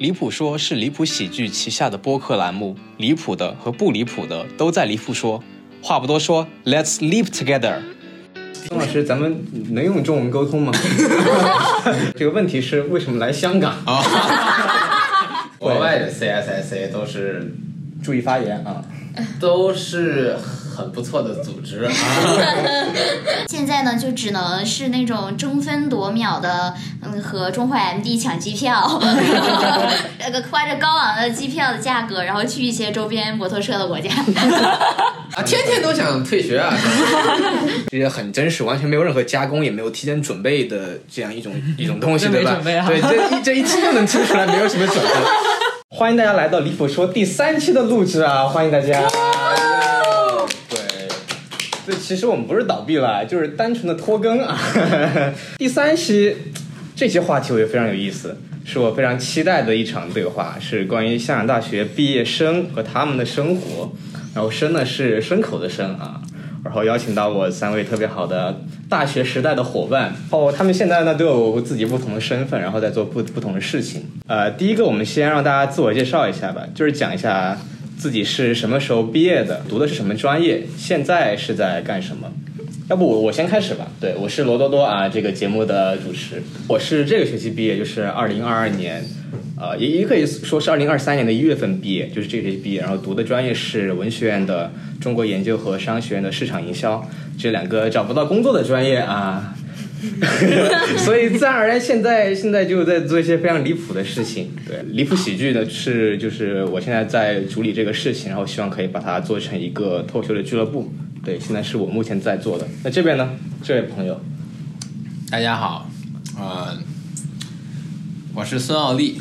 离谱说是离谱喜剧旗下的播客栏目，离谱的和不离谱的都在离谱说。话不多说，Let's live together。宋老师，咱们能用中文沟通吗？这个问题是为什么来香港？国外的 CSSA 都是注意发言啊，都是很不错的组织啊。现在呢，就只能是那种争分夺秒的，嗯，和中华 MD 抢机票，那个花着高昂的机票的价格，然后去一些周边摩托车的国家。啊，天天都想退学啊！这些很真实，完全没有任何加工，也没有提前准备的这样一种一种东西，对吧？对，这一这一听就能听出来没有什么准备。欢迎大家来到离谱说第三期的录制啊！欢迎大家。其实我们不是倒闭了，就是单纯的拖更啊。第三期这些话题我觉得非常有意思，是我非常期待的一场对话，是关于香港大学毕业生和他们的生活。然后生呢是牲口的生啊，然后邀请到我三位特别好的大学时代的伙伴，哦，他们现在呢都有自己不同的身份，然后在做不不同的事情。呃，第一个我们先让大家自我介绍一下吧，就是讲一下自己是什么时候毕业的，读的是什么专业，现在是在干什么。要不我我先开始吧，对我是罗多多啊，这个节目的主持，我是这个学期毕业，就是二零二二年。呃，也也可以说是二零二三年的一月份毕业，就是这个学期毕业，然后读的专业是文学院的中国研究和商学院的市场营销，这两个找不到工作的专业啊，所以自然而然现在现在就在做一些非常离谱的事情。对，离谱喜剧呢是就是我现在在处理这个事情，然后希望可以把它做成一个脱口秀的俱乐部。对，现在是我目前在做的。那这边呢，这位朋友，大家好，呃，我是孙奥利。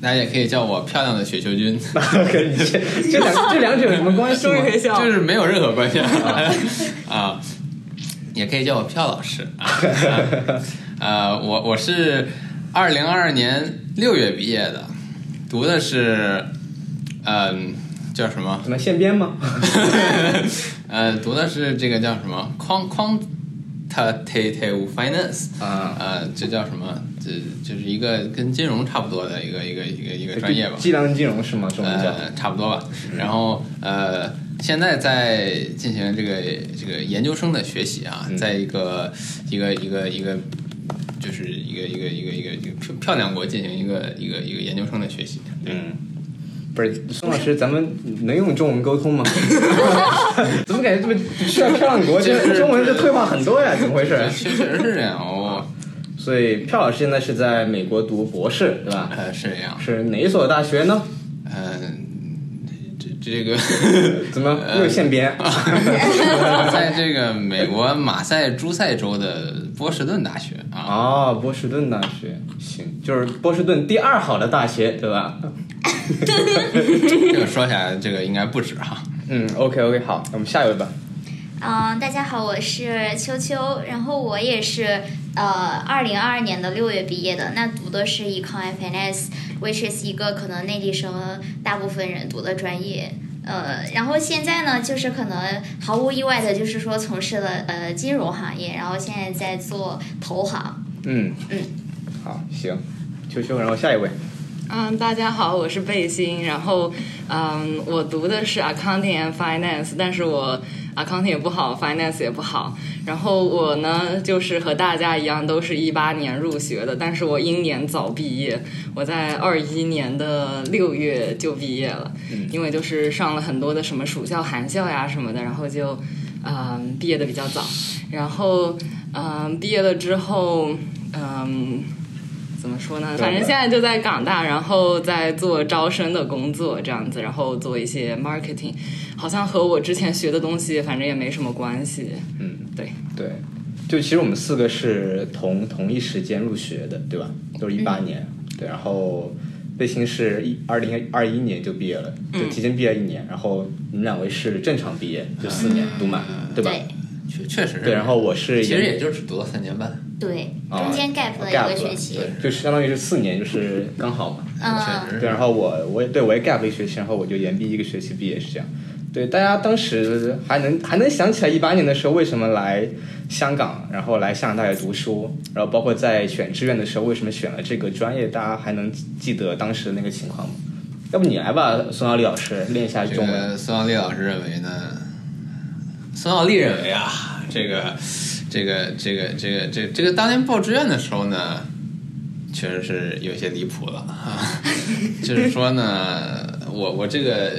大家也可以叫我漂亮的雪球君，跟这这两这两者有什么关系吗？就是没有任何关系啊，也可以叫我票老师 啊。呃，我我是二零二二年六月毕业的，读的是嗯叫什么？什么现编吗？呃，读的是这个叫什么？框框。quantitative finance 啊，呃，这叫什么？这就是一个跟金融差不多的一个一个一个一个专业吧。计量金融是吗？呃，差不多吧。然后呃，现在在进行这个这个研究生的学习啊，在一个一个一个一个就是一个一个一个一个一个漂漂亮国进行一个一个一个研究生的学习。嗯。不是宋老师，咱们能用中文沟通吗？怎么感觉这么去了漂亮国，这中文就退化很多呀？怎么回事？确实是这样哦。所以票老师现在是在美国读博士，对吧？呃，是这样。是哪一所大学呢？嗯，这这个 怎么又现编？在这个美国马赛诸塞州的波士顿大学啊。哦，波士顿大学，行，就是波士顿第二好的大学，对吧？这个说起来，这个应该不止哈。嗯，OK OK，好，那我们下一位吧。嗯，大家好，我是秋秋，然后我也是呃，二零二二年的六月毕业的，那读的是 Econ Finance，which is 一个可能内地生大部分人读的专业。呃，然后现在呢，就是可能毫无意外的，就是说从事了呃金融行业，然后现在在做投行。嗯嗯，好，行，秋秋，然后下一位。嗯，大家好，我是贝欣。然后，嗯，我读的是 accounting and finance，但是我 accounting 也不好，finance 也不好。然后我呢，就是和大家一样，都是一八年入学的，但是我英年早毕业，我在二一年的六月就毕业了，因为就是上了很多的什么暑校、寒校呀什么的，然后就嗯毕业的比较早。然后嗯毕业了之后，嗯。怎么说呢？反正现在就在港大，然后在做招生的工作这样子，然后做一些 marketing，好像和我之前学的东西反正也没什么关系。嗯，对对，就其实我们四个是同同一时间入学的，对吧？都是一八年，对。然后贝星是一二零二一年就毕业了，就提前毕业一年。然后你们两位是正常毕业，就四年读满，对吧？确确实。对，然后我是其实也就只读了三年半。对，中间 gap 了一个学期，就相当于是四年，就是刚好嘛。嗯，对，然后我我也对我也 gap 一学期，然后我就延毕一个学期毕业是这样。对，大家当时还能还能想起来一八年的时候为什么来香港，然后来香港大学读书，然后包括在选志愿的时候为什么选了这个专业，大家还能记得当时的那个情况吗？要不你来吧，孙奥利老师练一下中文。孙奥利老师认为呢？孙奥利认为啊，这个这个这个这个这这个当年报志愿的时候呢，确实是有些离谱了啊。就是说呢，我我这个。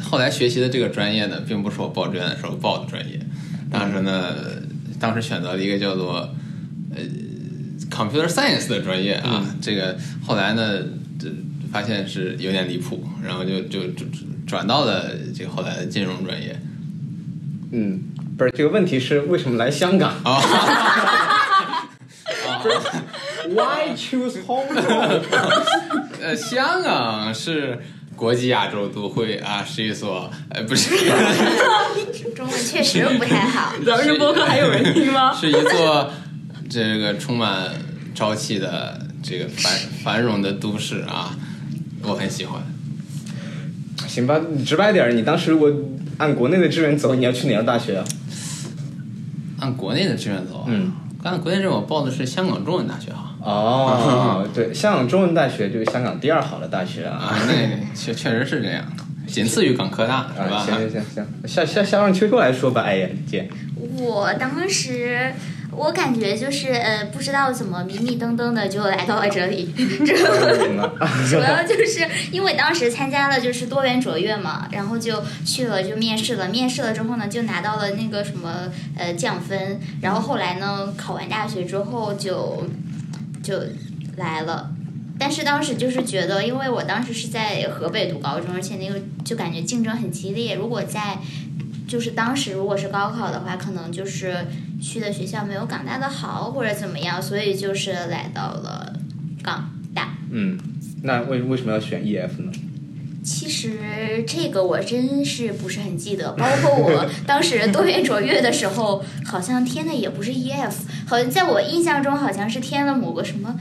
后来学习的这个专业呢，并不是我报志愿的时候报的专业。当时呢，当时选择了一个叫做呃 computer science 的专业啊。这个后来呢，这发现是有点离谱，然后就就就转到了这个后来的金融专业。嗯，不是这个问题是为什么来香港啊？Why choose Hong Kong？呃，香港是。国际亚洲都会啊，是一所呃，不是，中文确实不太好。早日播客还有人听吗？是一座这个充满朝气的这个繁繁荣的都市啊，我很喜欢。行吧，直白点你当时如果按国内的志愿走，你要去哪个大学啊？按国内的志愿走，嗯，按国内志愿我报的是香港中文大学哈。哦，对，香港中文大学就是香港第二好的大学啊，那确确实是这样，仅次于港科大，是吧？行行行行，下下下让秋秋来说吧，哎呀，姐，我当时我感觉就是呃，不知道怎么迷迷瞪瞪的就来到了这里，主要就是因为当时参加了就是多元卓越嘛，然后就去了就面试了，面试了之后呢，就拿到了那个什么呃降分，然后后来呢考完大学之后就。就来了，但是当时就是觉得，因为我当时是在河北读高中，而且那个就感觉竞争很激烈。如果在就是当时如果是高考的话，可能就是去的学校没有港大的好，或者怎么样，所以就是来到了港大。嗯，那为为什么要选 EF 呢？其实这个我真是不是很记得，包括我当时多元卓越的时候，好像填的也不是 EF，好像在我印象中好像是填了某个什么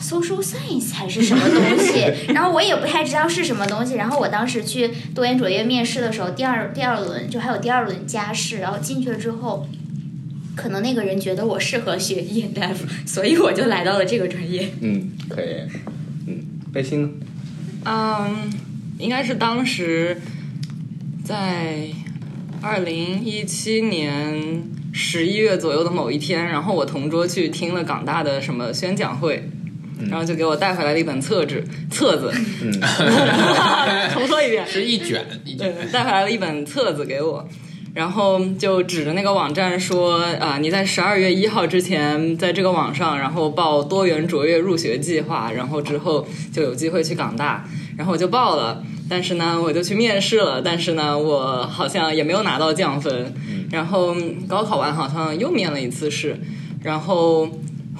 social science 还是什么东西，然后我也不太知道是什么东西。然后我当时去多元卓越面试的时候，第二第二轮就还有第二轮加试，然后进去了之后，可能那个人觉得我适合学 EF，所以我就来到了这个专业。嗯，可以。嗯，背心呢？嗯。应该是当时在二零一七年十一月左右的某一天，然后我同桌去听了港大的什么宣讲会，然后就给我带回来了一本册子，册子，嗯 重说一遍，是一卷，对，带回来了一本册子给我，然后就指着那个网站说啊，你在十二月一号之前在这个网上，然后报多元卓越入学计划，然后之后就有机会去港大。然后我就报了，但是呢，我就去面试了，但是呢，我好像也没有拿到降分。然后高考完好像又面了一次试，然后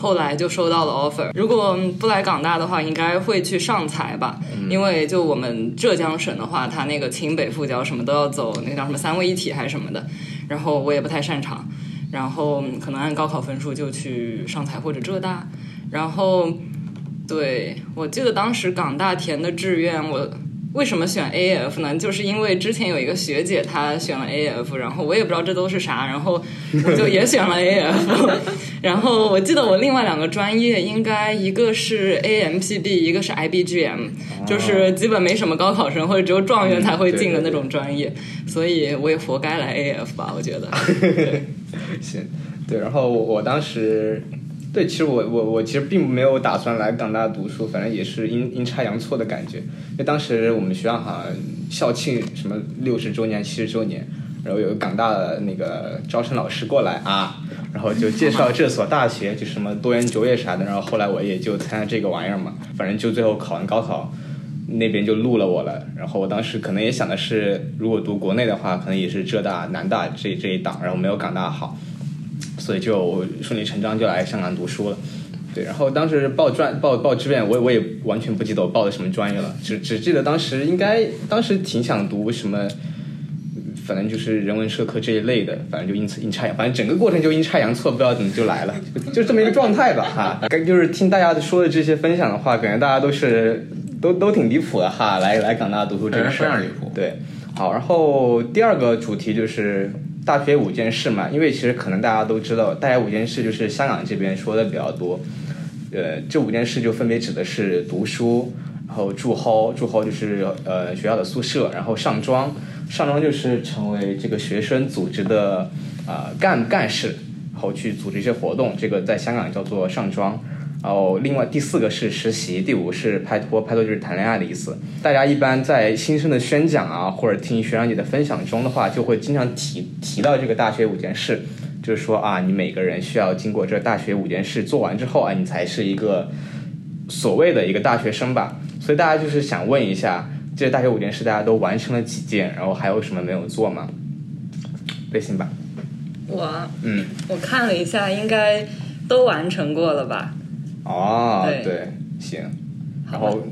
后来就收到了 offer。如果不来港大的话，应该会去上财吧，因为就我们浙江省的话，它那个清北复交什么都要走那个叫什么三位一体还是什么的，然后我也不太擅长，然后可能按高考分数就去上财或者浙大，然后。对，我记得当时港大填的志愿，我为什么选 AF 呢？就是因为之前有一个学姐她选了 AF，然后我也不知道这都是啥，然后我就也选了 AF。然后我记得我另外两个专业应该一个是 AMPB，一个是 IBGM，就是基本没什么高考生或者只有状元才会进的那种专业，所以我也活该来 AF 吧，我觉得。行，对，然后我当时。对，其实我我我其实并没有打算来港大读书，反正也是阴阴差阳错的感觉。因为当时我们学校好像校庆什么六十周年、七十周年，然后有个港大的那个招生老师过来啊，然后就介绍这所大学就什么多元卓越啥的。然后后来我也就参加这个玩意儿嘛，反正就最后考完高考，那边就录了我了。然后我当时可能也想的是，如果读国内的话，可能也是浙大、南大这这一档，然后没有港大好。所以就顺理成章就来香港读书了，对，然后当时报专报报志愿，我我也完全不记得我报的什么专业了，只只记得当时应该当时挺想读什么，反正就是人文社科这一类的，反正就阴阴差阳，反正整个过程就阴差阳错，不知道怎么就来了，就这么一个状态吧哈。就是听大家说的这些分享的话，感觉大家都是都都挺离谱的哈，来来港大读书这个事儿，离谱，对。好，然后第二个主题就是大学五件事嘛，因为其实可能大家都知道，大学五件事就是香港这边说的比较多。呃，这五件事就分别指的是读书，然后住 hall，住 hall 就是呃学校的宿舍，然后上庄，上庄就是成为这个学生组织的啊干干事，然后去组织一些活动，这个在香港叫做上庄。然后另外第四个是实习，第五是拍拖，拍拖就是谈恋爱的意思。大家一般在新生的宣讲啊，或者听学长姐的分享中的话，就会经常提提到这个大学五件事。就是说啊，你每个人需要经过这大学五件事做完之后啊，你才是一个所谓的一个大学生吧。所以大家就是想问一下，这大学五件事大家都完成了几件？然后还有什么没有做吗？微信吧。我嗯，我看了一下，应该都完成过了吧？哦，对对，行。然后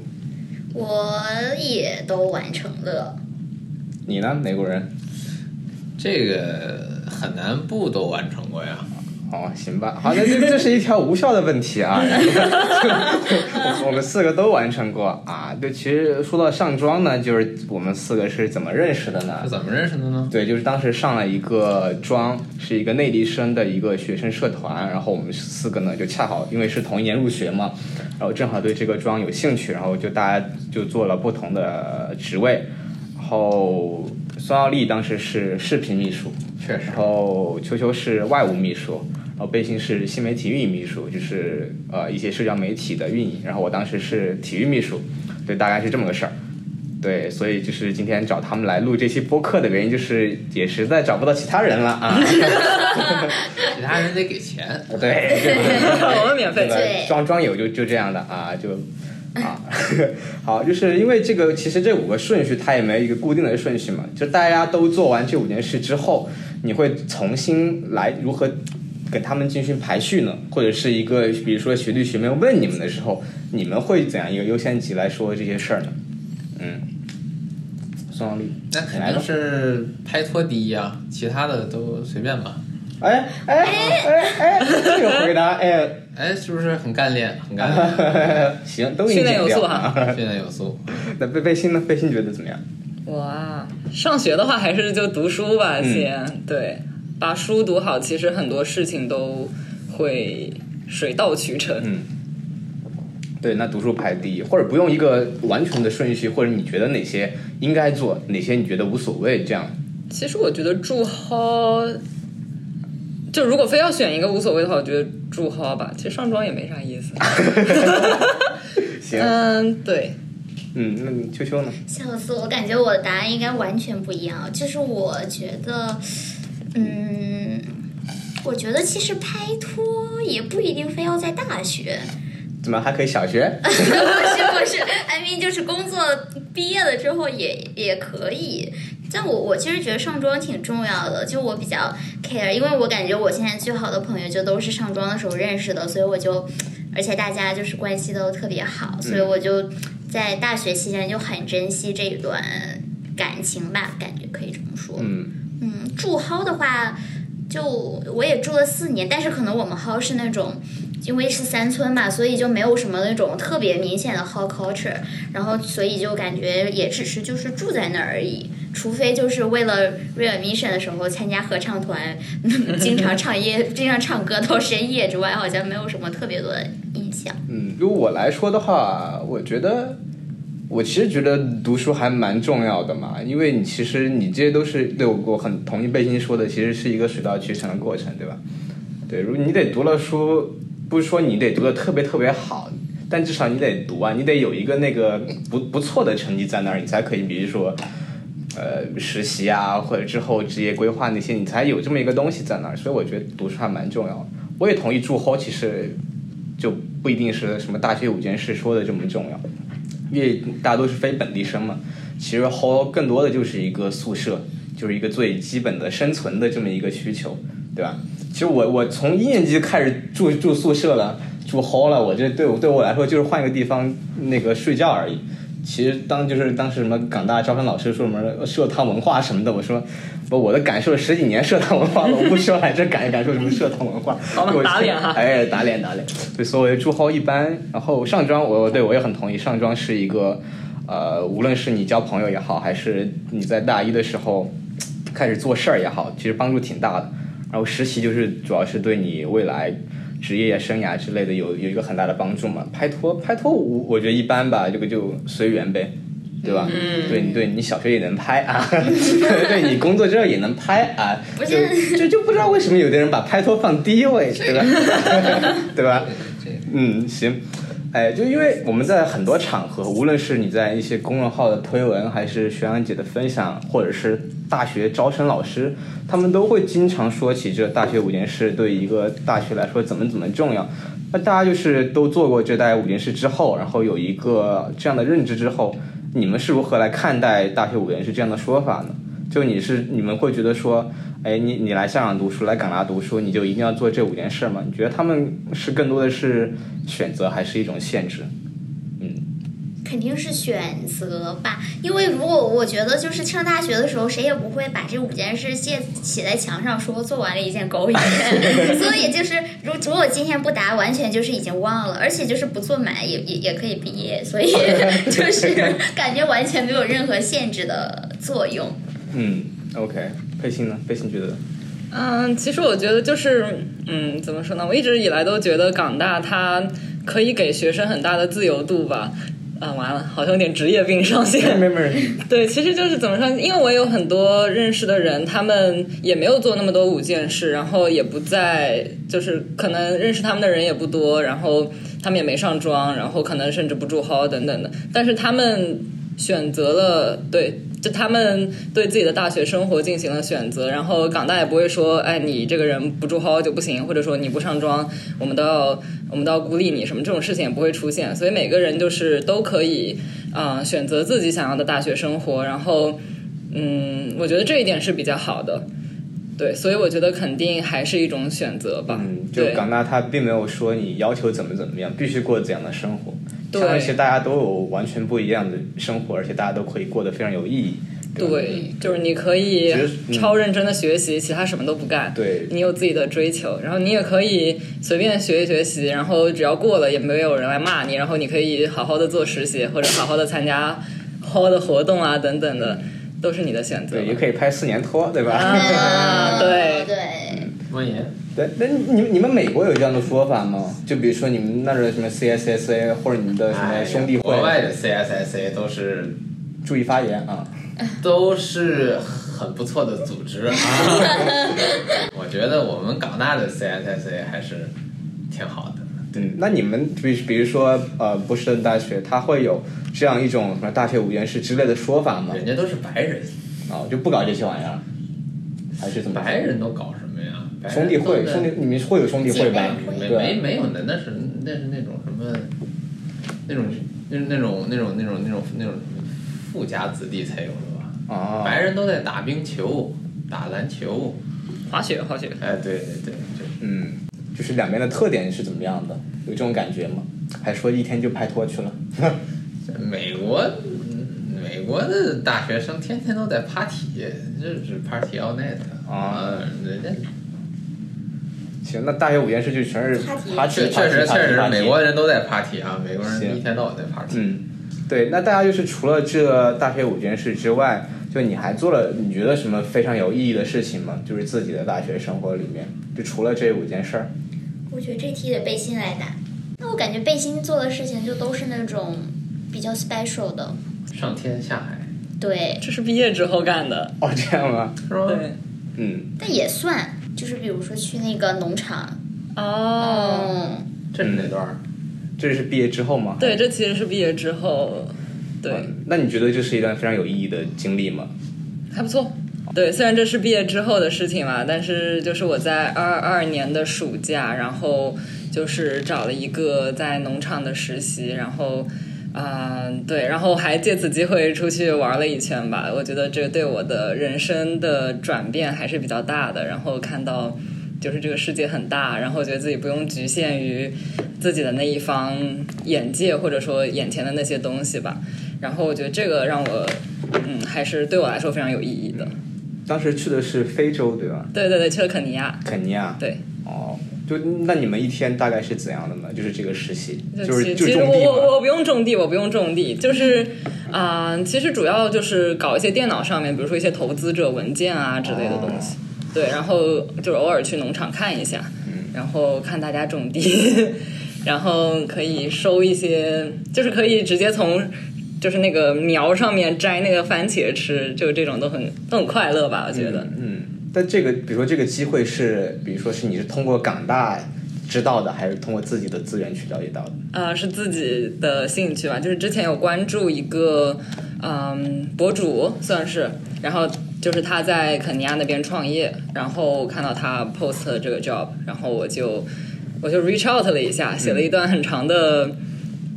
我也都完成了。你呢，美国人？这个很难不都完成过呀。哦，行吧，好，那这这是一条无效的问题啊。我们四个都完成过啊。对，其实说到上妆呢，就是我们四个是怎么认识的呢是？怎么认识的呢？对，就是当时上了一个妆，是一个内地生的一个学生社团，然后我们四个呢就恰好因为是同一年入学嘛，然后正好对这个妆有兴趣，然后就大家就做了不同的职位，然后孙奥利当时是视频秘书，确实然后球球是外务秘书，然后贝心是新媒体运营秘书，就是呃一些社交媒体的运营，然后我当时是体育秘书，对，大概是这么个事儿。对，所以就是今天找他们来录这期播客的原因，就是也实在找不到其他人了啊。其他人得给钱。对，我们免费对吧对庄庄友就就这样的啊，就啊，好，就是因为这个，其实这五个顺序它也没有一个固定的顺序嘛，就大家都做完这五件事之后，你会重新来如何给他们进行排序呢？或者是一个，比如说学弟学妹问你们的时候，你们会怎样一个优先级来说这些事儿呢？嗯，孙王丽，那肯定是拍拖第一啊，其他的都随便吧。哎哎哎哎，这个回答，哎，哎，是不是很干练？很干练，行，都训练有素哈。训练有素。那背背心呢？背心觉得怎么样？我啊，上学的话还是就读书吧，嗯先、对，把书读好，其实很多事情都会水到渠成。嗯，对，那读书排第一，或者不用一个完全的顺序，或者你觉得哪些应该做，哪些你觉得无所谓，这样。其实我觉得住 hall，就如果非要选一个无所谓的话，我觉得住 hall 吧。其实上妆也没啥意思。行，嗯，对，嗯，那你秋秋呢？笑死我！感觉我的答案应该完全不一样。就是我觉得，嗯，我觉得其实拍拖也不一定非要在大学，怎么还可以小学？不是不是，I mean 就是工作毕业了之后也也可以。但我我其实觉得上妆挺重要的，就我比较 care，因为我感觉我现在最好的朋友就都是上妆的时候认识的，所以我就，而且大家就是关系都特别好，所以我就在大学期间就很珍惜这一段感情吧，感觉可以这么说。嗯嗯，住 hall 的话，就我也住了四年，但是可能我们 hall 是那种，因为是三村嘛，所以就没有什么那种特别明显的 hall culture，然后所以就感觉也只是就是住在那儿而已。除非就是为了 readmission 的时候参加合唱团，经常唱夜，经常唱歌到深夜之外，好像没有什么特别多的印象。嗯，如果我来说的话，我觉得。我其实觉得读书还蛮重要的嘛，因为你其实你这些都是对我我很同意贝欣说的，其实是一个水到渠成的过程，对吧？对，如果你得读了书，不是说你得读的特别特别好，但至少你得读啊，你得有一个那个不不错的成绩在那儿，你才可以，比如说，呃，实习啊，或者之后职业规划那些，你才有这么一个东西在那儿。所以我觉得读书还蛮重要的。我也同意住 hall，其实就不一定是什么大学五件事说的这么重要，因为大家都是非本地生嘛。其实 hall 更多的就是一个宿舍，就是一个最基本的生存的这么一个需求，对吧？其实我我从一年级就开始住住宿舍了，住 hall 了，我这对我对我来说就是换一个地方那个睡觉而已。其实当就是当时什么港大招生老师说什么社团文化什么的，我说不，我都感受了十几年社团文化了，我不需要来这感感受什么社团文化。打脸哈哎，打脸打脸。对，所以住 hall 一般，然后上庄我对我也很同意，上庄是一个呃，无论是你交朋友也好，还是你在大一的时候开始做事儿也好，其实帮助挺大的。然后实习就是主要是对你未来职业生涯之类的有有一个很大的帮助嘛。拍拖拍拖我我觉得一般吧，这个就随缘呗，对吧？嗯对对，你小学也能拍啊，对你工作之后也能拍啊，不就就就不知道为什么有的人把拍拖放第一位，对吧？对吧？嗯，行。哎，就因为我们在很多场合，无论是你在一些公众号的推文，还是学长姐的分享，或者是大学招生老师，他们都会经常说起这大学五件事对一个大学来说怎么怎么重要。那大家就是都做过这大概五件事之后，然后有一个这样的认知之后，你们是如何来看待大学五件事这样的说法呢？就你是你们会觉得说，哎，你你来香港读书，来港大读书，你就一定要做这五件事吗？你觉得他们是更多的是选择，还是一种限制？肯定是选择吧，因为如果我觉得就是上大学的时候，谁也不会把这五件事写写在墙上说做完了一件勾一件，所以就是如如果今天不答，完全就是已经忘了，而且就是不做满也也也可以毕业，所以 就是感觉完全没有任何限制的作用。嗯，OK，佩欣呢？佩欣觉得，嗯，其实我觉得就是，嗯，怎么说呢？我一直以来都觉得港大它可以给学生很大的自由度吧。啊，完了，好像有点职业病上线。没没 对，其实就是怎么说？因为我有很多认识的人，他们也没有做那么多五件事，然后也不在，就是可能认识他们的人也不多，然后他们也没上妆，然后可能甚至不住 hall 等等的，但是他们选择了对。就他们对自己的大学生活进行了选择，然后港大也不会说，哎，你这个人不住 hall 就不行，或者说你不上妆，我们都要我们都要孤立你，什么这种事情也不会出现。所以每个人就是都可以啊、呃选择自己想要的大学生活，然后嗯，我觉得这一点是比较好的。对，所以我觉得肯定还是一种选择吧。嗯，就港大他并没有说你要求怎么怎么样，必须过怎样的生活。对而且大家都有完全不一样的生活，而且大家都可以过得非常有意义。吧对，就是你可以超认真的学习，其他什么都不干。对你有自己的追求，然后你也可以随便学一学习，然后只要过了也没有人来骂你，然后你可以好好的做实习或者好好的参加好好的活动啊等等的，都是你的选择对，。也可以拍四年拖，对吧？啊对 对，莫言，对，那你们你们美国有这样的说法吗？就比如说你们那儿的什么 CSSA 或者你们的什么兄弟会，哎国外的 CSSA 都是注意发言啊。都是很不错的组织啊。我觉得我们港大的 CSSA 还是挺好的。嗯，那你们比比如说呃波士顿大学，它会有这样一种什么大学五件事之类的说法吗？人家都是白人，啊，就不搞这些玩意儿，还是怎么？白人都搞什么呀？兄弟会，兄弟你们会有兄弟会吧？没没没有的，那是那是那种什么，那种那那种那种那种那种那种富家子弟才有的吧？啊，白人都在打冰球、打篮球，滑雪，滑雪。哎，对对对，就嗯，就是两边的特点是怎么样的？有这种感觉吗？还说一天就拍拖去了？美国，嗯美国的大学生天天都在 party，就是 party all night 啊，人家行，那大学五件事就全是 Party 确确实确实美国人都在 party 啊，美国人一天到晚在 party。嗯，对，那大家就是除了这大学五件事之外，就你还做了你觉得什么非常有意义的事情吗？就是自己的大学生活里面，就除了这五件事儿，我觉得这题得背心来答。那我感觉背心做的事情就都是那种比较 special 的，上天下海对，这是毕业之后干的。哦，这样吗？是吧？对。嗯，但也算，就是比如说去那个农场，哦。嗯，这是哪段？这是毕业之后吗？对，这其实是毕业之后。对。嗯那你觉得这是一段非常有意义的经历吗？还不错。对，虽然这是毕业之后的事情嘛，但是就是我在二二年的暑假，然后就是找了一个在农场的实习，然后。嗯，对，然后还借此机会出去玩了一圈吧。我觉得这对我的人生的转变还是比较大的。然后看到，就是这个世界很大，然后觉得自己不用局限于自己的那一方眼界或者说眼前的那些东西吧。然后我觉得这个让我，嗯，还是对我来说非常有意义的。当时去的是非洲，对吧？对对对，去了肯尼亚。肯尼亚。对。哦，就那你们一天大概是怎样的呢？就是这个实习，就其是就其实我种地吗？我我不用种地，我不用种地，就是啊，其实主要就是搞一些电脑上面，比如说一些投资者文件啊之类的东西。对，然后就是偶尔去农场看一下，然后看大家种地，然后可以收一些，就是可以直接从就是那个苗上面摘那个番茄吃，就这种都很都很快乐吧？我觉得。嗯，但这个比如说这个机会是，比如说是你是通过港大知道的，还是通过自己的资源去了解到的？呃，是自己的兴趣吧，就是之前有关注一个嗯博主，算是，然后。就是他在肯尼亚那边创业，然后看到他 post 这个 job，然后我就我就 reach out 了一下，写了一段很长的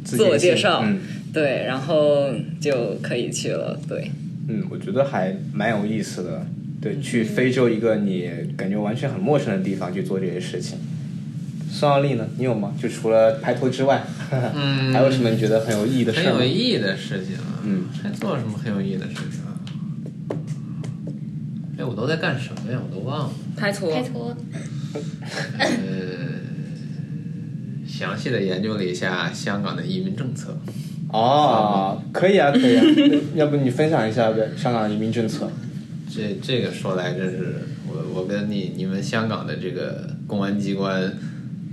自我介绍，对，然后就可以去了，对。嗯，我觉得还蛮有意思的，对，去非洲一个你感觉完全很陌生的地方去做这些事情。孙奥利呢？你有吗？就除了拍拖之外，嗯，还有什么你觉得很有意义的事？很有意义的事情，嗯，还做什么很有意义的事情啊？哎，我都在干什么呀？我都忘了。拍拖。拍拖。呃，详细的研究了一下香港的移民政策。哦，可以啊，可以啊。要不你分享一下呗？香港的移民政策。这这个说来真是，我我跟你你们香港的这个公安机关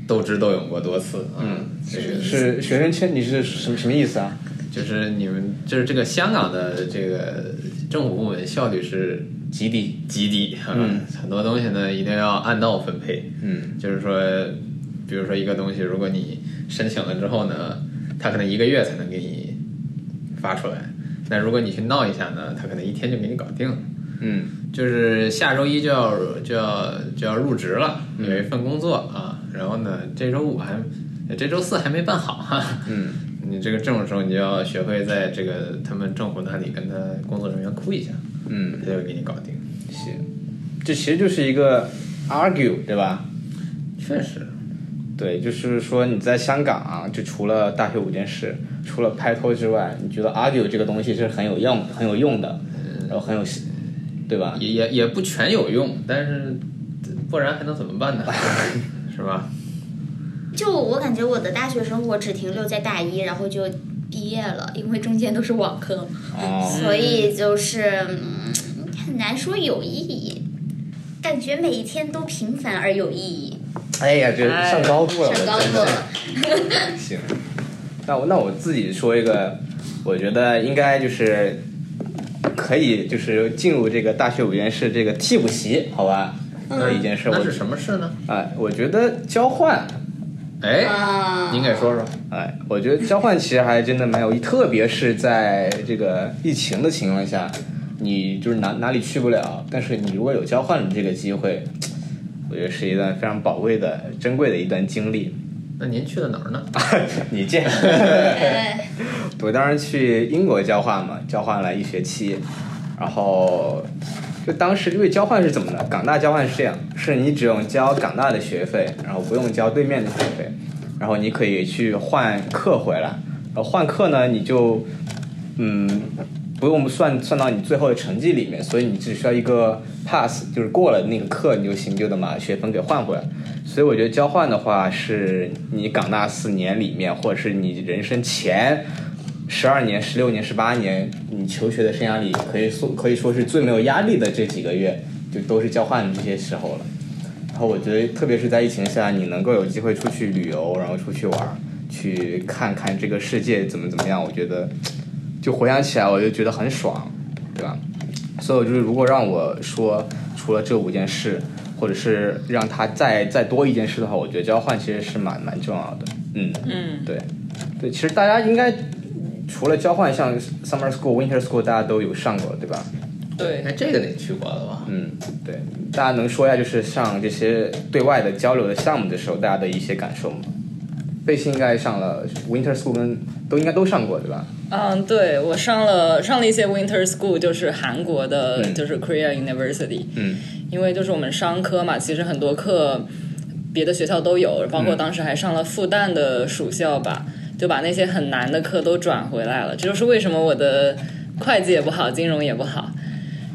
斗智斗勇过多次。嗯。这个是学生签，你是什么什么意思啊？就是你们就是这个香港的这个政府部门效率是。极低，极低，嗯，很多东西呢一定要按道分配，嗯，就是说，比如说一个东西，如果你申请了之后呢，他可能一个月才能给你发出来，那如果你去闹一下呢，他可能一天就给你搞定了，嗯，就是下周一就要就要就要入职了，有一份工作啊，然后呢，这周五还这周四还没办好哈，嗯，你这个这种时候你就要学会在这个他们政府那里跟他工作人员哭一下。嗯，他就给你搞定。行，这其实就是一个 argue，对吧？确实，对，就是说你在香港啊，就除了大学五件事，除了拍拖之外，你觉得 argue 这个东西是很有用、很有用的，然后很有，对吧？也也也不全有用，但是不然还能怎么办呢？是吧？就我感觉我的大学生活只停留在大一，然后就。毕业了，因为中间都是网课，所以就是很难说有意义。感觉每一天都平凡而有意义。哎呀，这上高度了，上高度了。行，那我那我自己说一个，我觉得应该就是可以，就是进入这个大学五件事这个替补席，好吧？那一件事，那是什么事呢？哎，我觉得交换。哎，您给说说。哎，我觉得交换其实还真的蛮有意，特别是在这个疫情的情况下，你就是哪哪里去不了，但是你如果有交换的这个机会，我觉得是一段非常宝贵的、珍贵的一段经历。那您去了哪儿呢？你见。我当时去英国交换嘛，交换了一学期，然后就当时因为交换是怎么的？港大交换是这样，是你只用交港大的学费，然后不用交对面的学费。然后你可以去换课回来，然后换课呢，你就嗯不用算算到你最后的成绩里面，所以你只需要一个 pass，就是过了那个课你就行，就能把学分给换回来。所以我觉得交换的话，是你港大四年里面，或者是你人生前十二年、十六年、十八年你求学的生涯里，可以说可以说是最没有压力的这几个月，就都是交换的这些时候了。然后我觉得，特别是在疫情下，你能够有机会出去旅游，然后出去玩，去看看这个世界怎么怎么样，我觉得就回想起来，我就觉得很爽，对吧？所以，就是如果让我说，除了这五件事，或者是让他再再多一件事的话，我觉得交换其实是蛮蛮重要的。嗯嗯，对对，其实大家应该除了交换，像 summer school、winter school，大家都有上过，对吧？对，那，这个你去过了吧？嗯，对，大家能说一下，就是上这些对外的交流的项目的时候，大家的一些感受吗？贝西应该上了 Winter School，跟都应该都上过，对吧？嗯，对我上了上了一些 Winter School，就是韩国的，就是 Korea University。嗯，因为就是我们商科嘛，其实很多课别的学校都有，包括当时还上了复旦的暑校吧，就把那些很难的课都转回来了。这就是为什么我的会计也不好，金融也不好。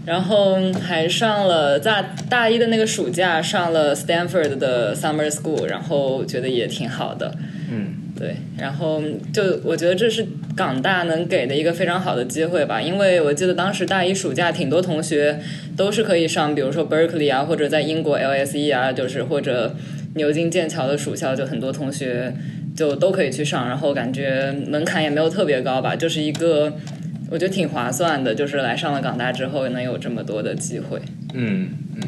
然后还上了在大一的那个暑假上了 Stanford 的 Summer School，然后觉得也挺好的。嗯，对，然后就我觉得这是港大能给的一个非常好的机会吧，因为我记得当时大一暑假挺多同学都是可以上，比如说 Berkeley 啊，或者在英国 LSE 啊，就是或者牛津、剑桥的暑校，就很多同学就都可以去上，然后感觉门槛也没有特别高吧，就是一个我觉得挺划算的，就是来上了港大之后能有这么多的机会。嗯嗯，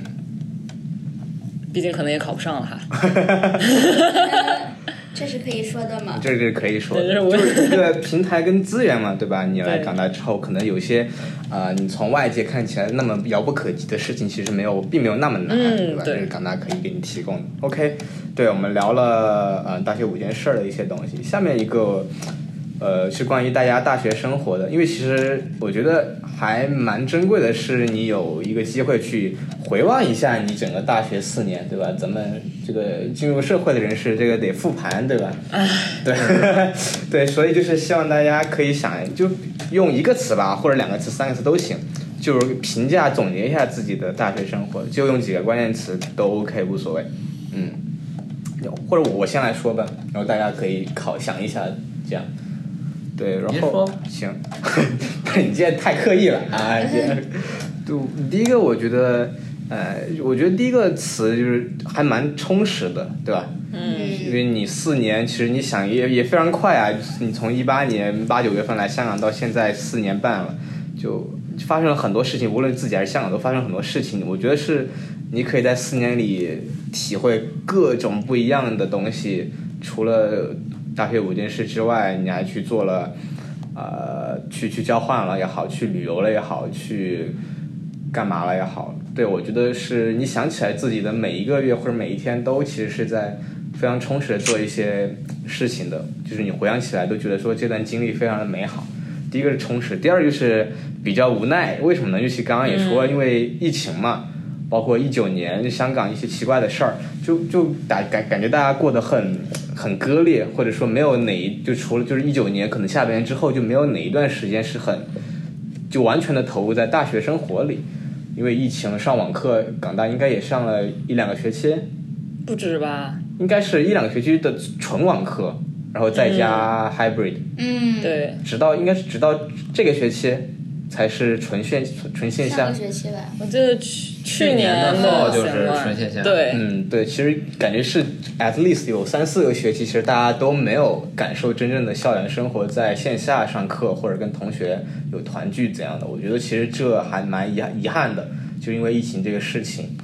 毕竟可能也考不上了哈。这是可以说的吗？这是可以说的，对就是一个平台跟资源嘛，对吧？你来对港大之后，可能有些啊、你从外界看起来那么遥不可及的事情，其实没有，并没有那么难，嗯对吧？对这是港大可以给你提供的。OK，对，我们聊了呃大学五件事儿的一些东西，下面一个。呃，是关于大家大学生活的，因为其实我觉得还蛮珍贵的，是你有一个机会去回望一下你整个大学四年，对吧？咱们这个进入社会的人士，这个得复盘，对吧？对 对，所以就是希望大家可以想，就用一个词吧，或者两个词、三个词都行，就是评价总结一下自己的大学生活，就用几个关键词都 OK，无所谓。嗯，或者我先来说吧，然后大家可以考想一下，这样。对，然后 行，那，你今天太刻意了啊！今天就第一个，我觉得，呃，我觉得第一个词就是还蛮充实的，对吧？嗯，因为你四年，其实你想也也非常快啊！你从一八年八九月份来香港到现在四年半了，就发生了很多事情，无论自己还是香港都发生很多事情。我觉得是你可以在四年里体会各种不一样的东西，除了大学五件事之外，你还去做了，呃，去去交换了也好，去旅游了也好，去干嘛了也好，对我觉得是你想起来自己的每一个月或者每一天都其实是在非常充实的做一些事情的，就是你回想起来都觉得说这段经历非常的美好。第一个是充实，第二就是比较无奈，为什么呢？尤其刚刚也说，因为疫情嘛，包括一九年香港一些奇怪的事儿，就就感感感觉大家过得很很割裂，或者说没有哪一就除了就是一九年可能下半年之后就没有哪一段时间是很就完全的投入在大学生活里，因为疫情上网课，港大应该也上了一两个学期，不止吧？应该是一两个学期的纯网课，然后再加 hybrid，、嗯，对，直到应该是直到这个学期才是纯线纯线下上个。学期吧。我记得去去年的就是纯线下对，嗯，对，其实感觉是 at least 有三四个学期，其实大家都没有感受真正的校园生活，在线下上课或者跟同学有团聚怎样的。我觉得其实这还蛮遗遗憾的，就因为疫情这个事情，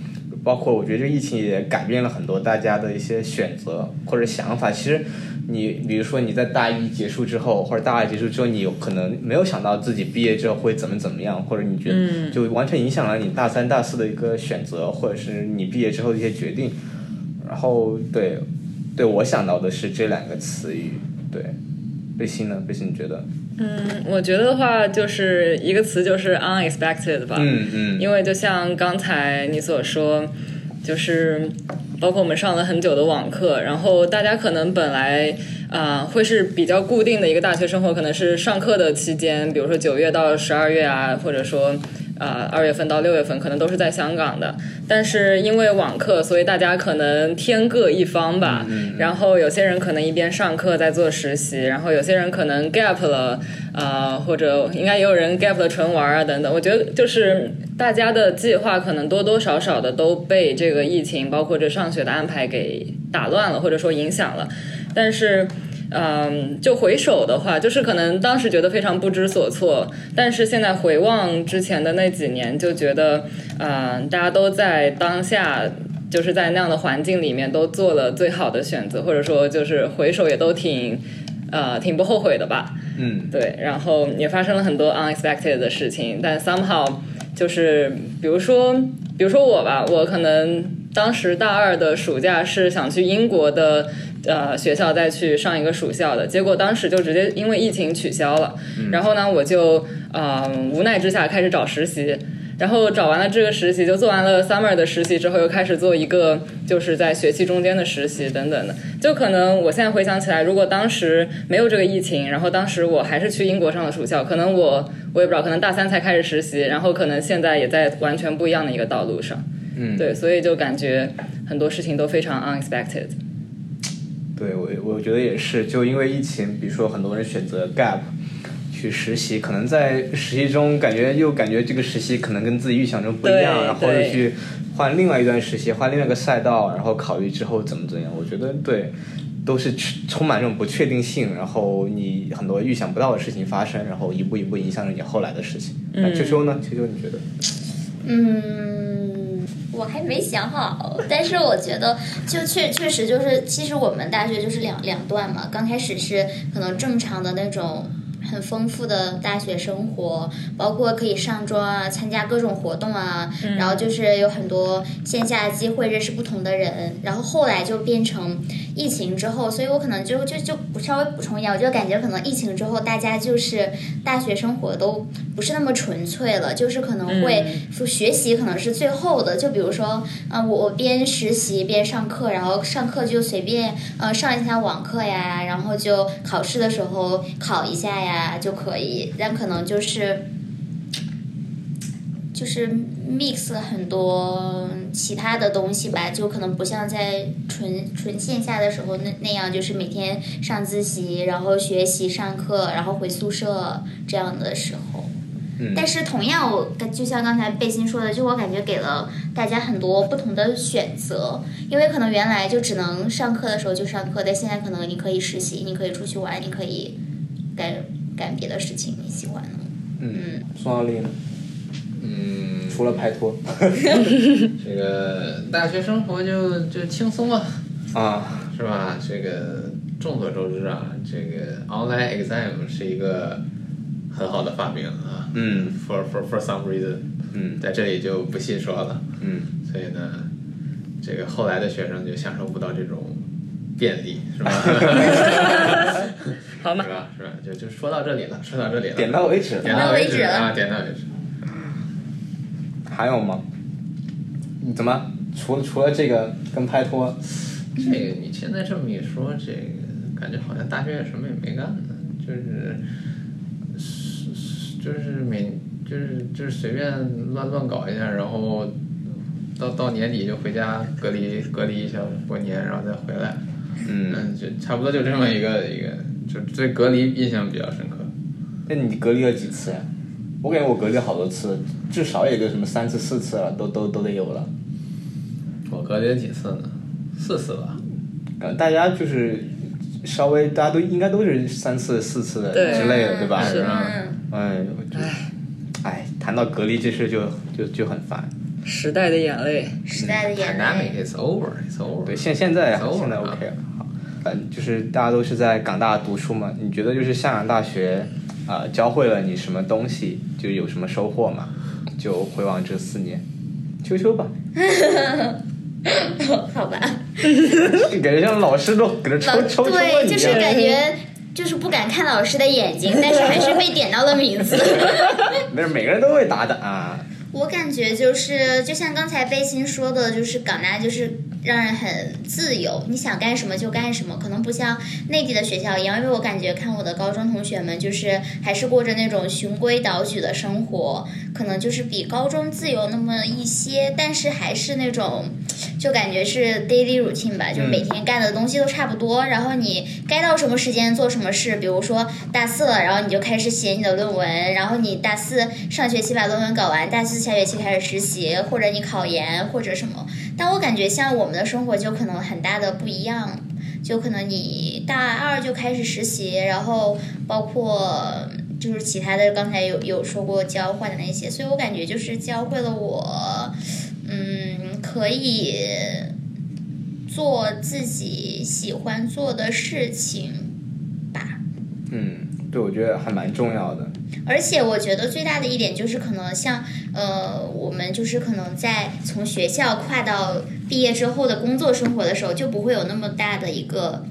包括我觉得这个疫情也改变了很多大家的一些选择或者想法。其实你比如说你在大一结束之后，或者大二结束之后，你有可能没有想到自己毕业之后会怎么怎么样，或者你觉得嗯就完全影响了你大三、大四的一个选择，或者是你毕业之后的一些决定。然后对，对我想到的是这两个词语。对，贝欣呢？贝欣你觉得？嗯，我觉得的话就是一个词就是 unexpected 吧，嗯嗯，因为就像刚才你所说，就是包括我们上了很久的网课，然后大家可能本来啊、会是比较固定的一个大学生活，可能是上课的期间，比如说九月到十二月啊，或者说。啊，二月份到六月份可能都是在香港的，但是因为网课，所以大家可能天各一方吧。然后有些人可能一边上课在做实习，然后有些人可能 gap 了，呃，或者应该也有人 gap 了纯玩啊等等。我觉得就是大家的计划可能多多少少的都被这个疫情，包括这上学的安排给打乱了，或者说影响了。但是。嗯，就回首的话，就是可能当时觉得非常不知所措，但是现在回望之前的那几年，就觉得，嗯，大家都在当下，就是在那样的环境里面都做了最好的选择，或者说就是回首也都挺，呃，挺不后悔的吧。嗯对，然后也发生了很多 unexpected 的事情，但 somehow 就是比如说，比如说我吧，我可能当时大二的暑假是想去英国的呃学校再去上一个暑校的，结果当时就直接因为疫情取消了，然后呢，我就呃无奈之下开始找实习。然后找完了这个实习，就做完了 summer 的实习之后，又开始做一个就是在学期中间的实习等等的。就可能我现在回想起来，如果当时没有这个疫情，然后当时我还是去英国上的暑校，可能我我也不知道，可能大三才开始实习，然后可能现在也在完全不一样的一个道路上。嗯，对，所以就感觉很多事情都非常 unexpected。对我我觉得也是，就因为疫情，比如说很多人选择 gap 去实习，可能在实习中感觉又感觉这个实习可能跟自己预想中不一样，然后又去换另外一段实习，换另外一个赛道，然后考虑之后怎么怎么样。我觉得对，都是充满这种不确定性，然后你很多预想不到的事情发生，然后一步一步影响着你后来的事情。那秋秋呢？秋秋你觉得？嗯，我还没想好，但是我觉得就确确实就是，其实我们大学就是两两段嘛，刚开始是可能正常的那种。很丰富的大学生活，包括可以上桌啊，参加各种活动啊，然后就是有很多线下的机会认识不同的人，然后后来就变成疫情之后，所以我可能就就就不稍微补充一下，我就感觉可能疫情之后大家就是大学生活都不是那么纯粹了，就是可能会学习可能是最后的，就比如说啊，我我边实习边上课，然后上课就随便呃上一下网课呀，然后就考试的时候考一下呀。啊就可以，但可能就是就是 mix 很多其他的东西吧，就可能不像在纯纯线下的时候那那样，就是每天上自习，然后学习上课，然后回宿舍这样的时候。嗯。但是同样，我就像刚才贝欣说的，就我感觉给了大家很多不同的选择，因为可能原来就只能上课的时候就上课，但现在可能你可以实习，你可以出去玩，你可以干。干别的事情你喜欢呢？嗯，宋奥利呢？嗯，除了拍拖，这个大学生活就就轻松啊，啊，是吧？这个众所周知啊，这个 online exam 是一个很好的发明啊。嗯，for for for some reason，嗯，在这里就不细说了。嗯，所以呢，这个后来的学生就享受不到这种。便利是吧？好嘛，是吧？是吧？就就说到这里了，说到这里了，点到为止，点到为止啊，点到为止。还有吗？怎么？除了除了这个跟拍拖，这个你现在这么一说，这个感觉好像大学也什么也没干呢，就是是就是每就是就是随便乱乱搞一下，然后到到年底就回家隔离隔离一下过年，然后再回来。嗯，就差不多就这么一个一个，就对隔离印象比较深刻。那你隔离了几次呀？我感觉我隔离好多次，至少也就什么三次四次了，都都都得有了。我隔离了几次呢？四次吧。呃，大家就是稍微大家都应该都是三次四次的之类的，对吧？是吧？哎，哎，谈到隔离这事就就就很烦。时代的眼泪，时代的眼泪。It's over, it's over。对，现现在现在 OK 了。嗯，就是大家都是在港大读书嘛，你觉得就是香港大学啊教会了你什么东西，就有什么收获嘛？就回望这四年，秋秋吧。好吧。感觉像老师都搁这抽抽抽对，就是感觉 就是不敢看老师的眼睛，但是还是被点到了名字。没事，每个人都会答的啊。我感觉就是，就像刚才贝欣说的，就是港大就是让人很自由，你想干什么就干什么，可能不像内地的学校一样。因为我感觉看我的高中同学们，就是还是过着那种循规蹈矩的生活，可能就是比高中自由那么一些，但是还是那种，就感觉是 daily routine 吧，就是每天干的东西都差不多。然后你该到什么时间做什么事，比如说大四了，然后你就开始写你的论文，然后你大四上学期把论文搞完，大四。下学期开始实习，或者你考研，或者什么。但我感觉像我们的生活就可能很大的不一样，就可能你大二就开始实习，然后包括就是其他的，刚才有有说过交换的那些，所以我感觉就是教会了我，嗯，可以做自己喜欢做的事情吧。嗯，对，我觉得还蛮重要的。而且我觉得最大的一点就是，可能像呃，我们就是可能在从学校跨到毕业之后的工作生活的时候，就不会有那么大的一个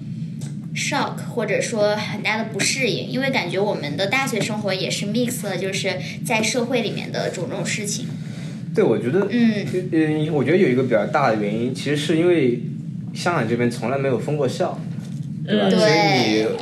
shock，或者说很大的不适应，因为感觉我们的大学生活也是 mix 了，就是在社会里面的种种事情。对，我觉得，嗯嗯，我觉得有一个比较大的原因，其实是因为香港这边从来没有封过校。对吧？所以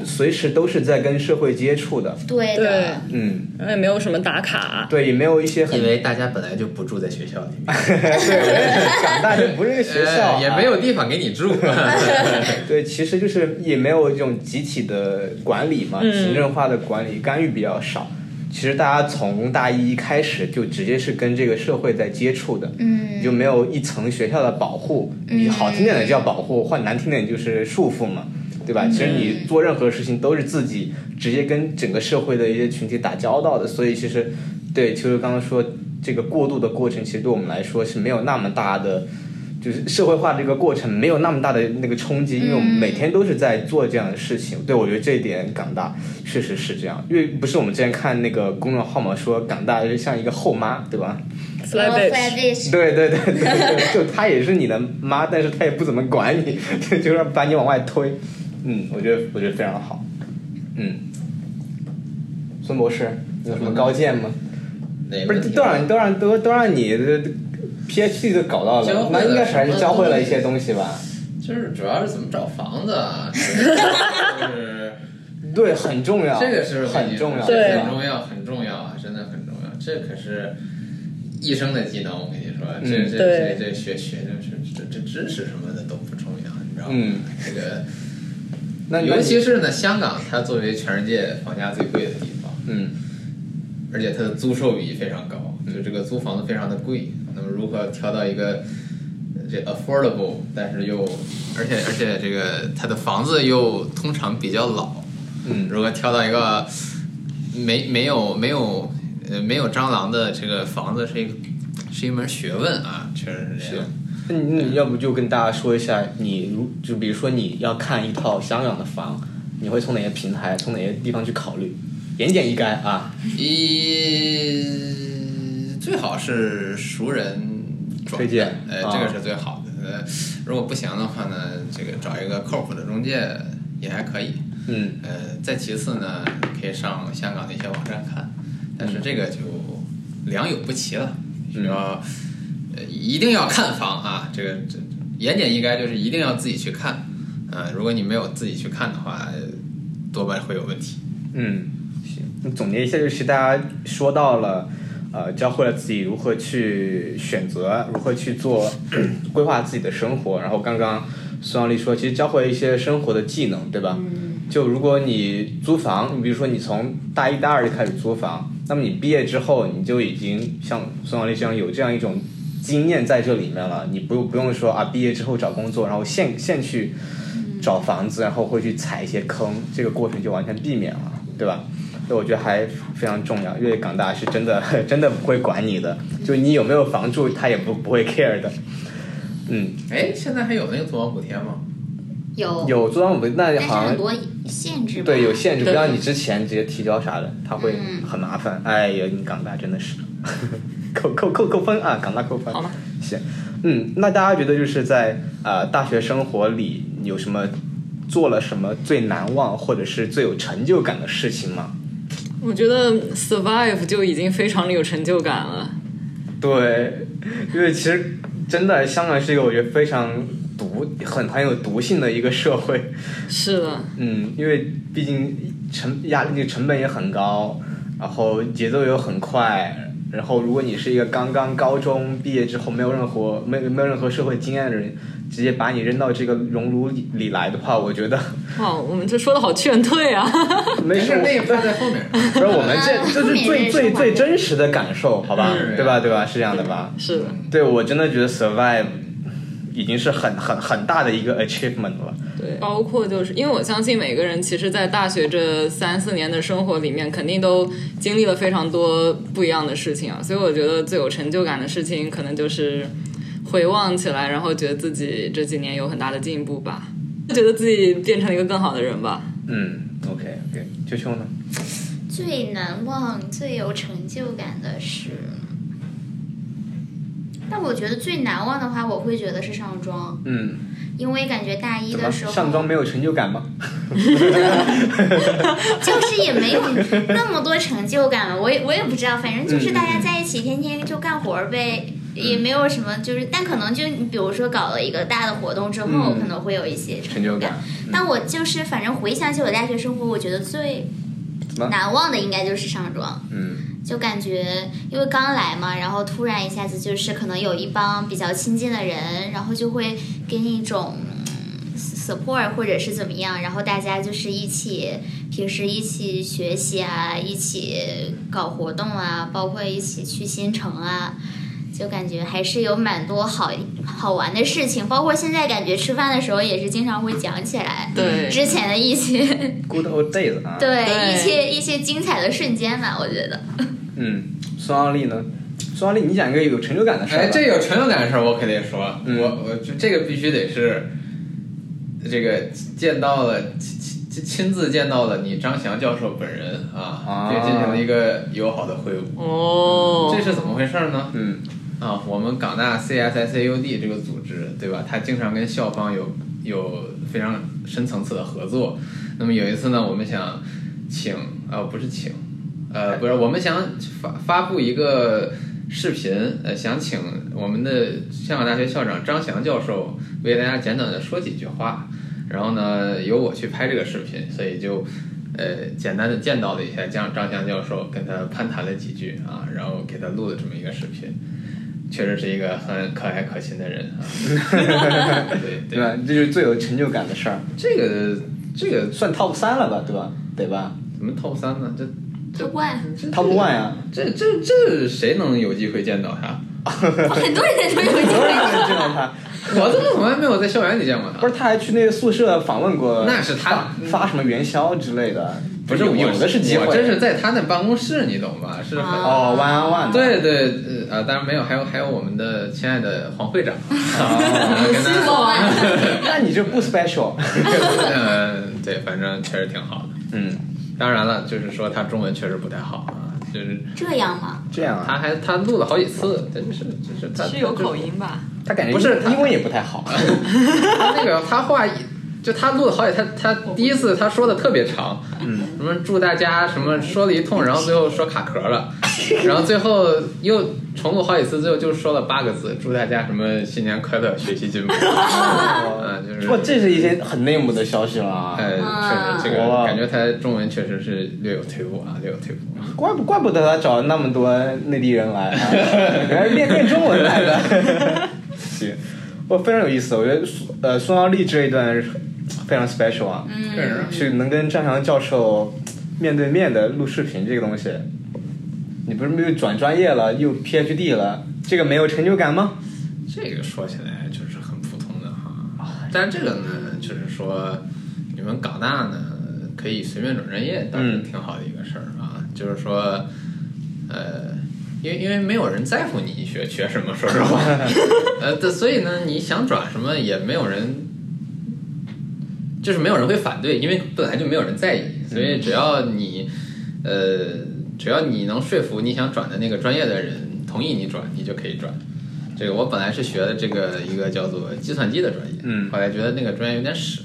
你随时都是在跟社会接触的。对的，嗯，然后也没有什么打卡。对，也没有一些很因为大家本来就不住在学校里面，对，长大就不是一个学校，也没有地方给你住。对，其实就是也没有这种集体的管理嘛，行政化的管理干预比较少。其实大家从大一开始就直接是跟这个社会在接触的，嗯，就没有一层学校的保护。你好听点的叫保护，换难听点就是束缚嘛，对吧？其实你做任何事情都是自己直接跟整个社会的一些群体打交道的，所以其实对，其实刚刚说这个过渡的过程，其实对我们来说是没有那么大的。就是社会化这个过程没有那么大的那个冲击，因为我们每天都是在做这样的事情。对我觉得这一点港大确实是这样，因为不是我们之前看那个公众号嘛，说港大就像一个后妈，对吧 bitch。对对对对，就她也是你的妈，但是她也不怎么管你，就是把你往外推。嗯，我觉得我觉得非常好。嗯，孙博士有什么高见吗？不是都让都让都都让你。PhD 都搞到了，那应该是还是教会了一些东西吧。就是主要是怎么找房子，就 是对很重要，这个是很重要，很重要，很重要啊！真的很重要，这可是一生的技能。我跟你说，这这这这学学的是这这知识什么的都不重要，你知道吗？这个，那尤其是呢，香港它作为全世界房价最贵的地方，嗯，而且它的租售比非常高，就这个租房子非常的贵。那么如何挑到一个这 affordable，但是又而且而且这个它的房子又通常比较老，嗯，如何挑到一个没没有没有呃没有蟑螂的这个房子是一个是一门学问啊，确实是这样。那你要不就跟大家说一下，你如就比如说你要看一套香港的房，你会从哪些平台从哪些地方去考虑？言简意赅啊。一。最好是熟人推荐，呃，这个是最好的。呃，如果不行的话呢，这个找一个靠谱的中介也还可以。嗯。呃，再其次呢，可以上香港的一些网站看，但是这个就良莠不齐了，需要呃一定要看房啊。这个这言简意赅就是一定要自己去看。呃，如果你没有自己去看的话，多半会有问题。嗯，行。那总结一下，就是大家说到了。呃，教会了自己如何去选择，如何去做规划自己的生活。然后刚刚孙杨丽说，其实教会了一些生活的技能，对吧？就如果你租房，你比如说你从大一、大二就开始租房，那么你毕业之后，你就已经像孙杨丽这样有这样一种经验在这里面了。你不用不用说啊，毕业之后找工作，然后现现去找房子，然后会去踩一些坑，这个过程就完全避免了，对吧？所以我觉得还非常重要，因为港大是真的 真的不会管你的，就你有没有房住，他也不不会 care 的。嗯，哎，现在还有那个租房补贴吗？有有租房补贴，那好像很多限制。对，有限制，不像你之前直接提交啥的，他会很麻烦。哎呀，你港大真的是 扣扣扣扣分啊，港大扣分。好吗？行，嗯，那大家觉得就是在呃大学生活里有什么做了什么最难忘或者是最有成就感的事情吗？我觉得 survive 就已经非常的有成就感了。对，因为其实真的香港是一个我觉得非常毒、很很有毒性的一个社会。是的。嗯，因为毕竟成压力成本也很高，然后节奏又很快，然后如果你是一个刚刚高中毕业之后没有任何没没有任何社会经验的人。直接把你扔到这个熔炉里来的话，我觉得，哇，我们这说的好劝退啊！没事，那个放在后面。不是我们这 这是最最最真实的感受，好吧？对吧？对吧？是这样的吧？是的。对我真的觉得 survive 已经是很很很大的一个 achievement 了。对，包括就是因为我相信每个人其实，在大学这三四年的生活里面，肯定都经历了非常多不一样的事情啊，所以我觉得最有成就感的事情，可能就是。回望起来，然后觉得自己这几年有很大的进步吧，觉得自己变成了一个更好的人吧。嗯，OK OK，秋秋呢？最难忘、最有成就感的是，但我觉得最难忘的话，我会觉得是上妆。嗯，因为感觉大一的时候上妆没有成就感吗？就是也没有那么多成就感了。我也我也不知道，反正就是大家在一起，天天就干活呗。也没有什么，就是但可能就你比如说搞了一个大的活动之后，可能会有一些成就感。但我就是反正回想起我大学生活，我觉得最难忘的应该就是上妆。嗯，就感觉因为刚来嘛，然后突然一下子就是可能有一帮比较亲近的人，然后就会给你一种。support 或者是怎么样，然后大家就是一起平时一起学习啊，一起搞活动啊，包括一起去新城啊，就感觉还是有蛮多好好玩的事情。包括现在感觉吃饭的时候也是经常会讲起来，对之前的一些 good old days 啊，对一些一些精彩的瞬间吧，我觉得。嗯，孙奥利呢？孙奥利，你讲一个有成就感的事儿。哎，这有成就感的事儿我肯定说，我我就这个必须得是。这个见到了亲亲亲自见到了你张翔教授本人啊，并进行了一个友好的会晤。哦，这是怎么回事呢？嗯，啊，我们港大 CSSAUD 这个组织，对吧？他经常跟校方有有非常深层次的合作。那么有一次呢，我们想请啊，不是请，呃，不是，我们想发发布一个。视频，呃，想请我们的香港大学校长张翔教授为大家简短的说几句话，然后呢，由我去拍这个视频，所以就，呃，简单的见到了一下张张翔教授，跟他攀谈了几句啊，然后给他录了这么一个视频，确实是一个很可爱可亲的人啊，对对吧？这就是最有成就感的事儿，这个这个算 top 三了吧，对吧？对吧？怎么 top 三呢？这。Top One，Top One 呀，这这这谁能有机会见到他？很多人都有机会见到他，我怎么从来没有在校园里见过他？不是，他还去那个宿舍访问过，那是他发什么元宵之类的，不是有的是机会。我这是在他那办公室，你懂吧？是哦，One on One。对对呃啊，当然没有，还有还有我们的亲爱的黄会长。那你这不 special？嗯，对，反正确实挺好的。嗯。当然了，就是说他中文确实不太好啊，就是这样吗？这样啊，他还他录了好几次，真是就是他是有口音吧？他感觉不是英文也不太好，他那个他话就他录了好几，他他第一次他说的特别长，嗯，什么祝大家什么说了一通，然后最后说卡壳了，然后最后又重录好几次，最后就说了八个字，祝大家什么新年快乐，学习进步，啊，就是，哇，这是一些很内幕的消息了，哎，确实这个感觉他中文确实是略有退步啊，略有退步，怪不怪不得他找那么多内地人来，原来练练中文来的，行，我非常有意思，我觉得呃孙奥利这一段。非常 special 啊，去能跟张翔教授面对面的录视频这个东西，你不是又转专业了，又 PhD 了，这个没有成就感吗？这个说起来就是很普通的哈，但这个呢，就是说你们港大呢可以随便转专业，倒是挺好的一个事儿啊，就是说，呃，因为因为没有人在乎你学学什么，说实话，呃，所以呢，你想转什么也没有人。就是没有人会反对，因为本来就没有人在意，所以只要你，呃，只要你能说服你想转的那个专业的人同意你转，你就可以转。这个我本来是学的这个一个叫做计算机的专业，嗯，后来觉得那个专业有点屎，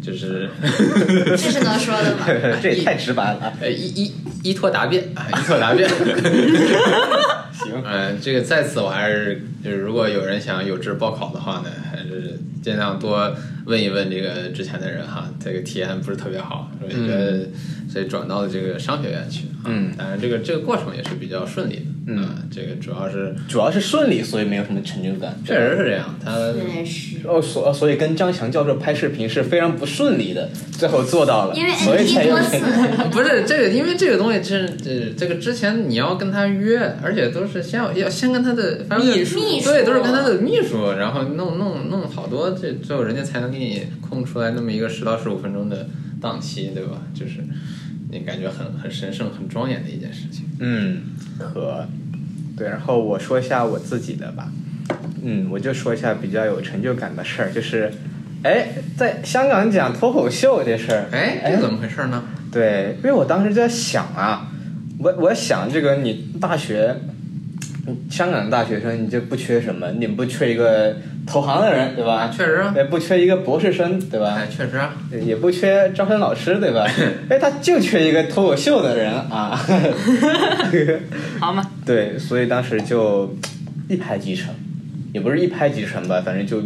就是，这是能说的吗？这也太直白了，呃，依依依托答辩，依托答辩。行，嗯，这个在此我还是就是如果有人想有志报考的话呢，还是尽量多。问一问这个之前的人哈，这个体验不是特别好，所以觉得所以转到了这个商学院去。嗯，当然这个这个过程也是比较顺利的。嗯，这个主要是主要是顺利，所以没有什么成就感。确实是这样，他哦，所所以跟张翔教授拍视频是非常不顺利的，最后做到了，因为所以才有成 不是这个，因为这个东西是这这个之前你要跟他约，而且都是先要要先跟他的秘书，对，都是跟他的秘书，然后弄弄弄好多，这最后人家才能给你空出来那么一个十到十五分钟的档期，对吧？就是你感觉很很神圣、很庄严的一件事情。嗯。和，对，然后我说一下我自己的吧，嗯，我就说一下比较有成就感的事儿，就是，哎，在香港讲脱口秀这事儿，哎，这怎么回事呢？对，因为我当时在想啊，我我想这个你大学，香港的大学生你就不缺什么，你不缺一个。投行的人对吧？确实，也不缺一个博士生对吧？哎，确实，也不缺招生老师对吧？哎，他就缺一个脱口秀的人啊。好嘛。对，所以当时就一拍即成，也不是一拍即成吧，反正就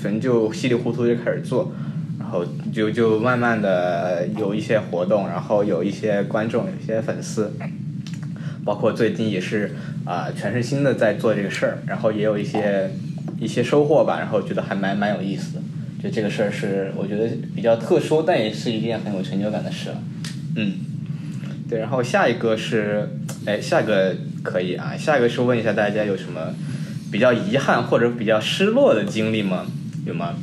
反正就稀里糊涂就开始做，然后就就慢慢的有一些活动，然后有一些观众，有一些粉丝，包括最近也是啊、全身心的在做这个事儿，然后也有一些一些收获吧，然后觉得还蛮蛮有意思的，就这个事儿是我觉得比较特殊，但也是一件很有成就感的事了，嗯。对，然后下一个是，哎，下一个可以啊，下一个是问一下大家有什么比较遗憾或者比较失落的经历吗？有吗？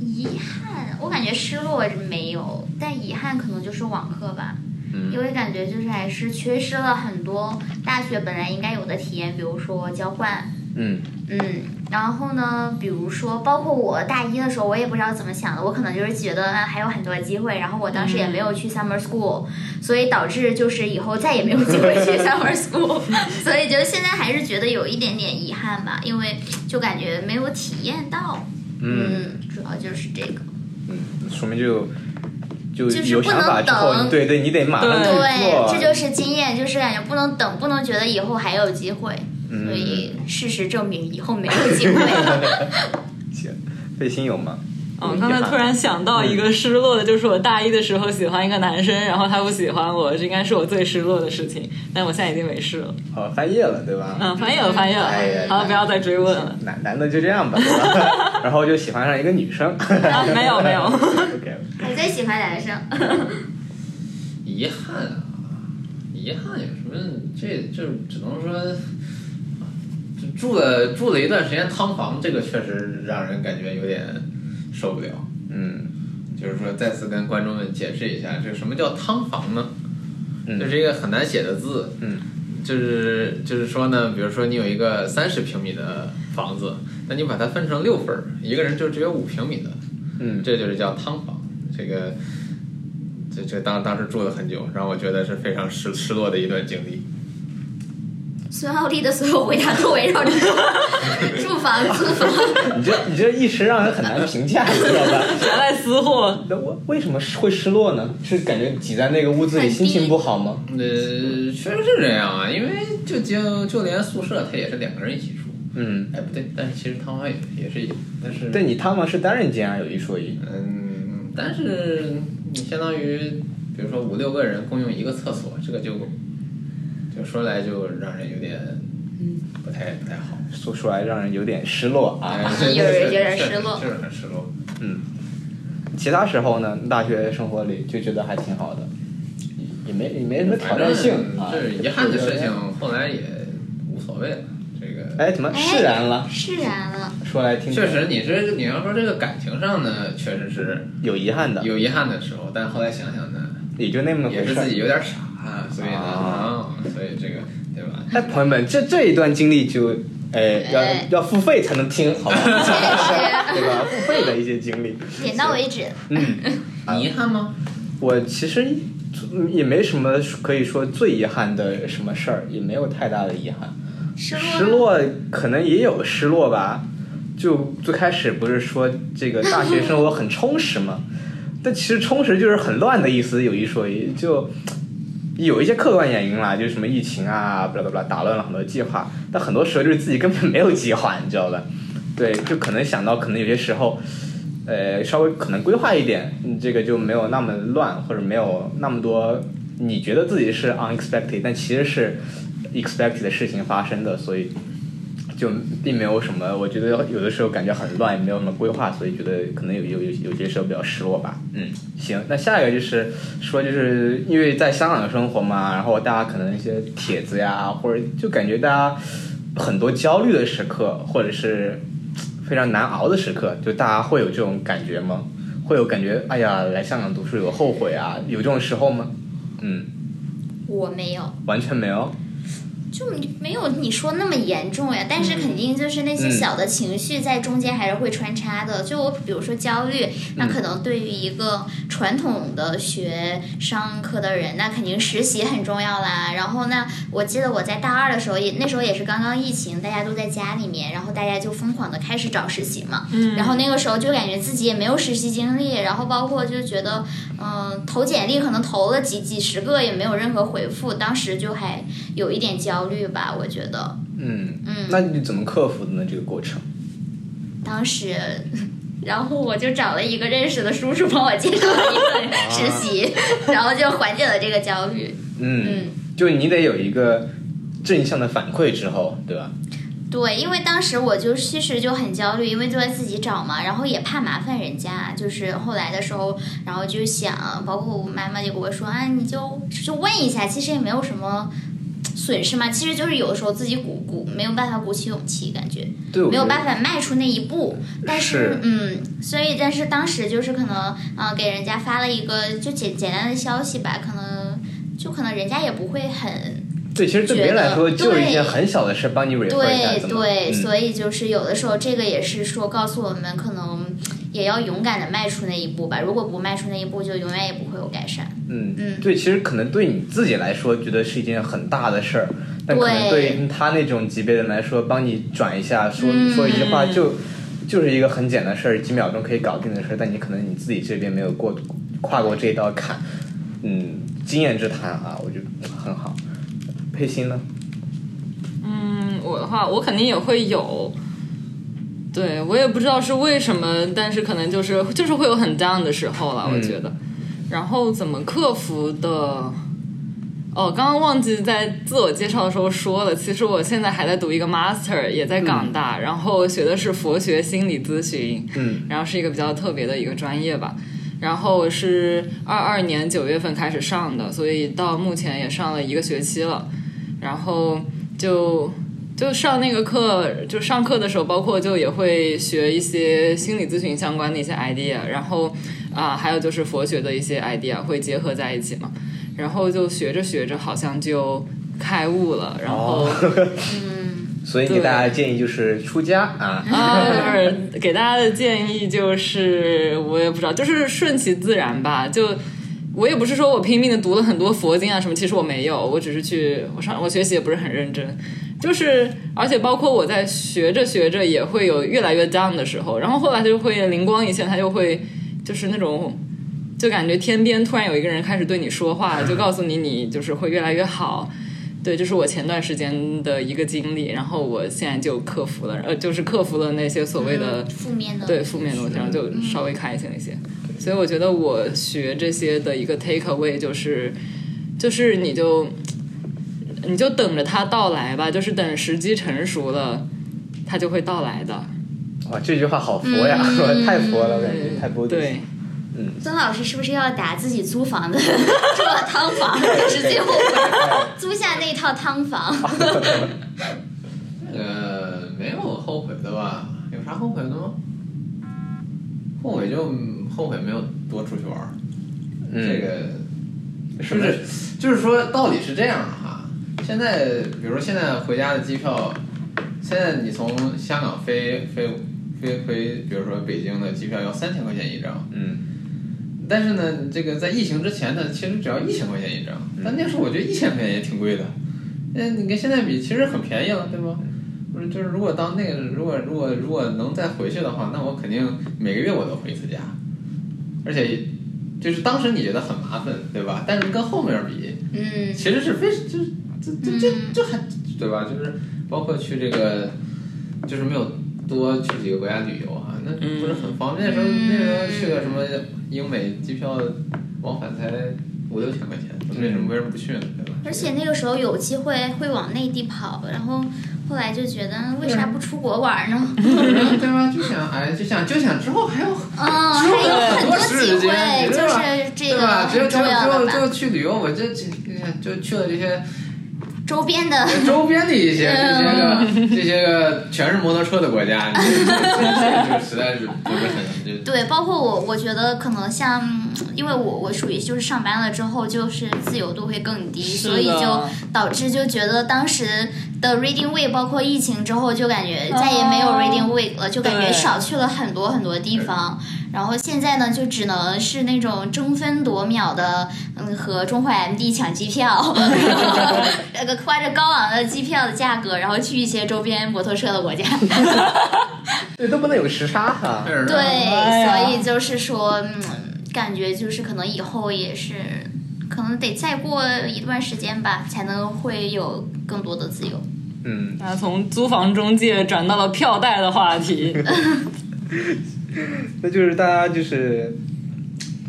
遗憾，我感觉失落是没有，但遗憾可能就是网课吧。嗯因为感觉就是还是缺失了很多大学本来应该有的体验，比如说交换，嗯嗯，然后呢，比如说，包括我大一的时候，我也不知道怎么想的，我可能就是觉得啊还有很多机会，然后我当时也没有去 summer school，、所以导致就是以后再也没有机会去 summer school，所以就现在还是觉得有一点点遗憾吧，因为就感觉没有体验到，嗯。主要就是这个。嗯，说明就就就是有想法之后，不能等对对，你得马上去对，这就是经验，就是感觉不能等，不能觉得以后还有机会，嗯所以事实证明以后没有机会了。行，背心有吗？哦，刚才突然想到一个失落的，就是我大一的时候喜欢一个男生，然后他不喜欢我，这应该是我最失落的事情。但我现在已经没事了。哦，翻页了，对吧？嗯，翻页了，翻页了哎呀。好，不要再追问了。男男的就这样吧，对吧？然后就喜欢上一个女生。啊，没有没有。OK，还在喜欢男生，遗憾啊，遗憾有什么？这就只能说，就住了住了一段时间汤房，这个确实让人感觉有点受不了。嗯就是说，再次跟观众们解释一下，这个什么叫汤房呢？嗯这是一个很难写的字，嗯就是就是说呢，比如说你有一个三十平米的房子，那你把它分成六份儿，一个人就只有五平米的，嗯这就是叫汤房。这个，这这当当时住了很久，让我觉得是非常失失落的一段经历。孙奥利的所有回答都围绕着住房、租 房。你这你这一时让人很难评价，你知道吧？原来私货。那我为什么会失落呢？是感觉挤在那个屋子里心情不好吗？呃，确实是这样啊，因为就就就连宿舍他也是两个人一起住。嗯，哎，不对，但是其实汤房也也是有，但是对你汤房是单人间啊，有一说一。嗯，但是你相当于，比如说五六个人共用一个厕所，这个就就说来就让人有点不太不太好。说出来让人有点失落啊。有人有点失落是很失落。嗯，其他时候呢，大学生活里就觉得还挺好的，也没也没什么挑战性啊。这遗憾的事情，后来也无所谓了。这个哎，怎么释然了？释然了。说来听听。确实，你这你要说这个感情上呢，确实是有遗憾的，有遗憾的时候，但后来想想呢，也就那么回事也是自。己有点傻，所以呢，啊啊，所以这个对吧？哎，朋友们，这这一段经历就，哎，要哎要付费才能听，好吧？确 对吧？付费的一些经历。实，点到为止。嗯，你 遗憾吗？我其实也没什么可以说最遗憾的什么事儿，也没有太大的遗憾。失落。失。落可能也有失落吧。就最开始不是说这个大学生活很充实吗？但其实充实就是很乱的意思，有一说一，就有一些客观原因啦，就是什么疫情啊，巴拉巴拉打乱了很多计划。但很多时候就是自己根本没有计划，你知道吧？对，就可能想到可能有些时候，呃，稍微可能规划一点，你这个就没有那么乱，或者没有那么多你觉得自己是 unexpected，但其实是 expected 的事情发生的，所以就并没有什么。我觉得有的时候感觉很乱，也没有什么规划，所以觉得可能有有有有些时候比较失落吧。嗯，行，那下一个就是说，就是因为在香港的生活嘛，然后大家可能一些帖子呀，或者就感觉大家很多焦虑的时刻，或者是非常难熬的时刻，就大家会有这种感觉吗？会有感觉，哎呀，来香港读书有后悔啊，有这种时候吗？嗯，我没有，完全没有。就没有你说那么严重呀，但是肯定就是那些嗯小的情绪在中间还是会穿插的。就我比如说焦虑，那嗯可能对于一个传统的学商科的人，那肯定实习很重要啦。然后呢，我记得我在大二的时候也那时候也是刚刚疫情，大家都在家里面，然后大家就疯狂的开始找实习嘛。嗯然后那个时候就感觉自己也没有实习经历，然后包括就觉得，嗯、投简历可能投了几几十个也没有任何回复，当时就还有一点焦虑吧，我觉得，嗯嗯，那你怎么克服的呢？这个过程？当时，然后我就找了一个认识的叔叔帮我介绍了一份实习，然后就缓解了这个焦虑。嗯，就你得有一个正向的反馈之后，对吧？对，因为当时我就其实就很焦虑，因为就在自己找嘛，然后也怕麻烦人家。就是后来的时候，然后就想，包括我妈妈就跟我说啊，你就就问一下，其实也没有什么损失嘛。其实就是有的时候自己鼓鼓没有办法鼓起勇气，感觉没有办法迈出那一步。但是嗯，所以但是当时就是可能啊，给人家发了一个就简简单的消息吧，可能就可能人家也不会很。对，其实对别人来说就是一件很小的事，帮你 refer 一下对对，所以就是有的时候这个也是说告诉我们，可能也要勇敢的迈出那一步吧。如果不迈出那一步，就永远也不会有改善。嗯嗯，对，其实可能对你自己来说，觉得是一件很大的事儿，但可能对于他那种级别的人来说，帮你转一下，说说一句话，就就是一个很简单的事儿，几秒钟可以搞定的事儿。但你可能你自己这边没有过跨过这一道坎，嗯，经验之谈啊，我觉得很好。配心呢？嗯，我的话，我肯定也会有。对我也不知道是为什么，但是可能就是就是会有很 down 的时候了，我觉得。然后怎么克服的？哦，刚刚忘记在自我介绍的时候说了，其实我现在还在读一个 master，也在港大，然后学的是佛学心理咨询，嗯，然后是一个比较特别的一个专业吧。然后是二二年九月份开始上的，所以到目前也上了一个学期了。然后就就上那个课，就上课的时候，包括就也会学一些心理咨询相关的一些 idea，然后啊，还有就是佛学的一些 idea 会结合在一起嘛。然后就学着学着，好像就开悟了。然后，嗯，所以给大家建议就是出家啊。啊，给大家的建议就是，我也不知道，就是顺其自然吧，就。我也不是说我拼命的读了很多佛经啊什么，其实我没有，我只是去我上我学习也不是很认真，就是而且包括我在学着学着也会有越来越 down 的时候，然后后来就会灵光一现，他就会就是那种就感觉天边突然有一个人开始对你说话，就告诉你你就是会越来越好，对，就是我前段时间的一个经历，然后我现在就克服了，呃，就是克服了那些所谓的负面的对负面的东西，然后就稍微开心一些。所以我觉得我学这些的一个 take away 就是，就是你就你就等着它到来吧，就是等时机成熟了，它就会到来的。哇，这句话好佛呀，太佛了，我感觉太佛。对，嗯。曾老师是不是要打自己租房子，住汤房，就是最后租下那套汤房？呃，没有后悔的吧？有啥后悔的吗？后悔就。后悔没有多出去玩儿，这个是不是就是说道理是这样的哈？现在比如说现在回家的机票，现在你从香港飞飞飞回，比如说北京的机票要三千块钱一张，嗯，但是呢，这个在疫情之前呢，其实只要一千块钱一张，但那时候我觉得一千块钱也挺贵的，那你跟现在比其实很便宜了，对吗？不是，就是如果当那个如果如果如果能再回去的话，那我肯定每个月我都回一次家。而且，就是当时你觉得很麻烦，对吧？但是跟后面比，嗯，其实是非就就就就就还对吧？就是包括去这个，就是没有多去几个国家旅游啊，那不是很方便。那时候那时候去个什么英美机票往返才五六千块钱，为什么为什么不去呢？对吧？而且那个时候有机会会往内地跑，然后。后来就觉得为啥不出国玩呢？对吧？就想哎，就想就想之后还有嗯，还有很多机会，就是这个很重要的吧。就就去旅游，我就就就去了这些。周边的，周边的一些这些个这些个全是摩托车的国家，实在是不是很对。包括我，我觉得可能像，因为我我属于就是上班了之后，就是自由度会更低，所以就导致就觉得当时的 Reading Week，包括疫情之后，就感觉再也没有 Reading Week 了，就感觉少去了很多很多地方。然后现在呢，就只能是那种争分夺秒的，嗯，和中华 MD 抢机票，那个花着高昂的机票的价格，然后去一些周边摩托车的国家。对，都不能有时差哈。对，所以就是说，嗯，感觉就是可能以后也是，可能得再过一段时间吧，才能会有更多的自由。嗯，那从租房中介转到了票代的话题。那就是大家就是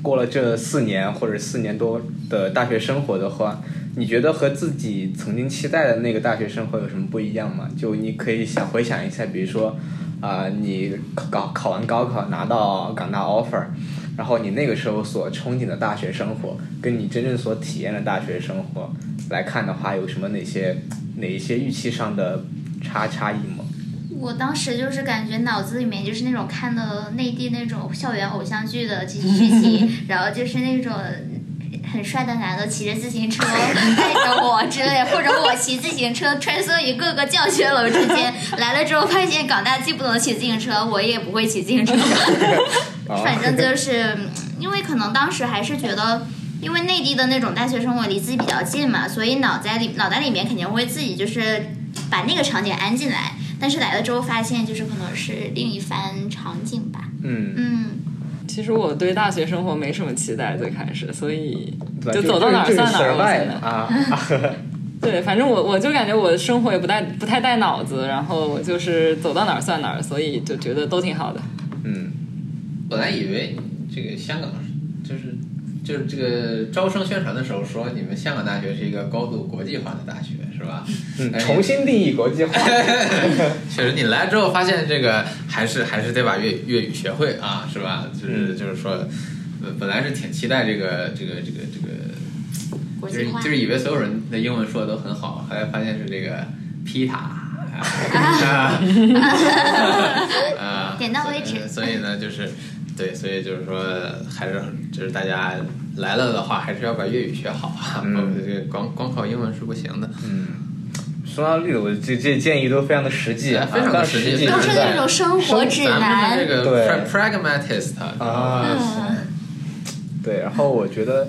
过了这四年或者四年多的大学生活的话，你觉得和自己曾经期待的那个大学生活有什么不一样吗？就你可以想回想一下，比如说啊、你考考完高考拿到港大 offer，然后你那个时候所憧憬的大学生活，跟你真正所体验的大学生活来看的话，有什么哪些哪一些预期上的差差异吗？我当时就是感觉脑子里面就是那种看的内地那种校园偶像剧的剧剧情，然后就是那种很帅的男的骑着自行车带着我之类，或者我骑自行车穿梭于各个教学楼之间。来了之后发现港大既不能骑自行车，我也不会骑自行车，反正就是嗯因为可能当时还是觉得。因为内地的那种大学生活离自己比较近嘛，所以脑袋里脑袋里面肯定会自己就是把那个场景安进来。但是来了之后发现，就是可能是另一番场景吧。嗯，嗯，其实我对大学生活没什么期待，最开始，所以对就走到哪儿算哪儿。我现在啊 对，反正我我就感觉我的生活也不带不太带脑子，然后我就是走到哪儿算哪儿，所以就觉得都挺好的。嗯，本来以为这个香港就是就是这个招生宣传的时候说你们香港大学是一个高度国际化的大学，是吧？重新定义国际化。确实，你来之后发现这个还是还是得把粤粤语学会啊，是吧？就是嗯就是说，呃本来是挺期待这个这个这个这个，就是。就是以为所有人的英文说的都很好，后来发现是这个 啊啊，点到为止所以呢，就是对，所以就是说，还是就是大家来了的话，还是要把粤语学好啊，嗯 这个光光靠英文是不行的。嗯，说到例子，我这这建议都非常的实际，非常的实实际都是在那种生活指咱们南是。这个对 pra- pragmatist 啊嗯，对，然后我觉得。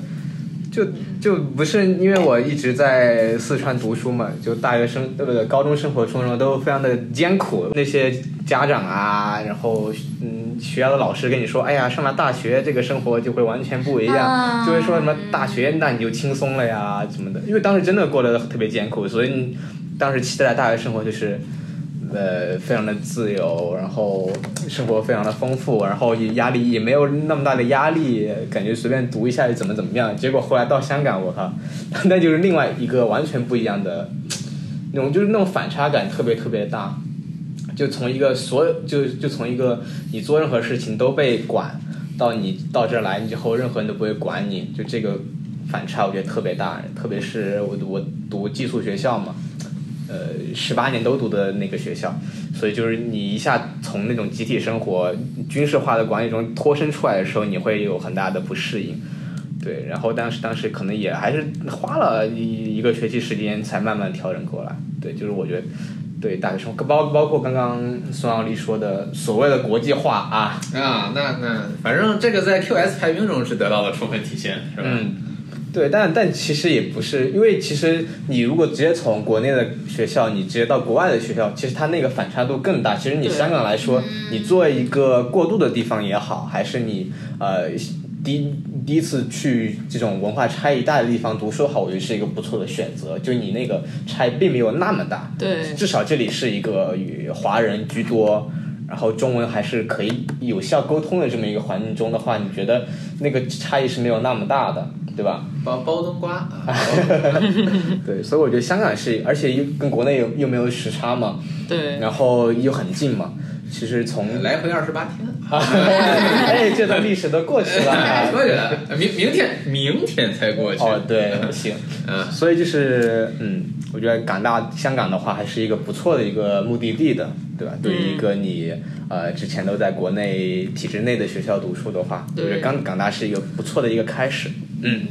就就不是因为我一直在四川读书嘛，就大学生对不对？高中生活、初中都非常的艰苦。那些家长啊，然后嗯，学校的老师跟你说，哎呀，上了大学这个生活就会完全不一样，啊就会说什么大学那你就轻松了呀什么的。因为当时真的过得特别艰苦，所以你当时期待大学生活就是。呃，非常的自由，然后生活非常的丰富，然后也压力也没有那么大的压力，感觉随便读一下就怎么怎么样。结果后来到香港，我靠，那就是另外一个完全不一样的那种，就是那种反差感特别特别大。就从一个所有就就从一个你做任何事情都被管，到你到这儿来之后，任何人都不会管你，就这个反差我觉得特别大。特别是我我读寄宿学校嘛，呃，十八年都读的那个学校，所以就是你一下从那种集体生活、军事化的管理中脱身出来的时候，你会有很大的不适应。对，然后当时当时可能也还是花了一一个学期时间才慢慢调整过来。对，就是我觉得对大学生活，包包括刚刚孙奥利说的所谓的国际化啊，啊，那那反正这个在 QS 排名中是得到了充分体现，是吧？嗯，对，但但其实也不是，因为其实你如果直接从国内的学校，你直接到国外的学校，其实它那个反差度更大。其实你香港来说，你作为一个过渡的地方也好，还是你呃第第一次去这种文化差异大的地方读书好，我觉得是一个不错的选择。就你那个差异并没有那么大，对至少这里是一个与华人居多。然后中文还是可以有效沟通的这么一个环境中的话，你觉得那个差异是没有那么大的，对吧？包包冬瓜啊，对，所以我觉得香港是，而且又跟国内又又没有时差嘛，对，然后又很近嘛。其实从来回二十八天，哎，这段历史都过去了啊。过去了，明明天明天才过去。哦，对，行，嗯，所以就是嗯，我觉得港大香港的话还是一个不错的一个目的地的，对吧？对于一个你呃之前都在国内体制内的学校读书的话，我觉得对港港大是一个不错的一个开始。嗯，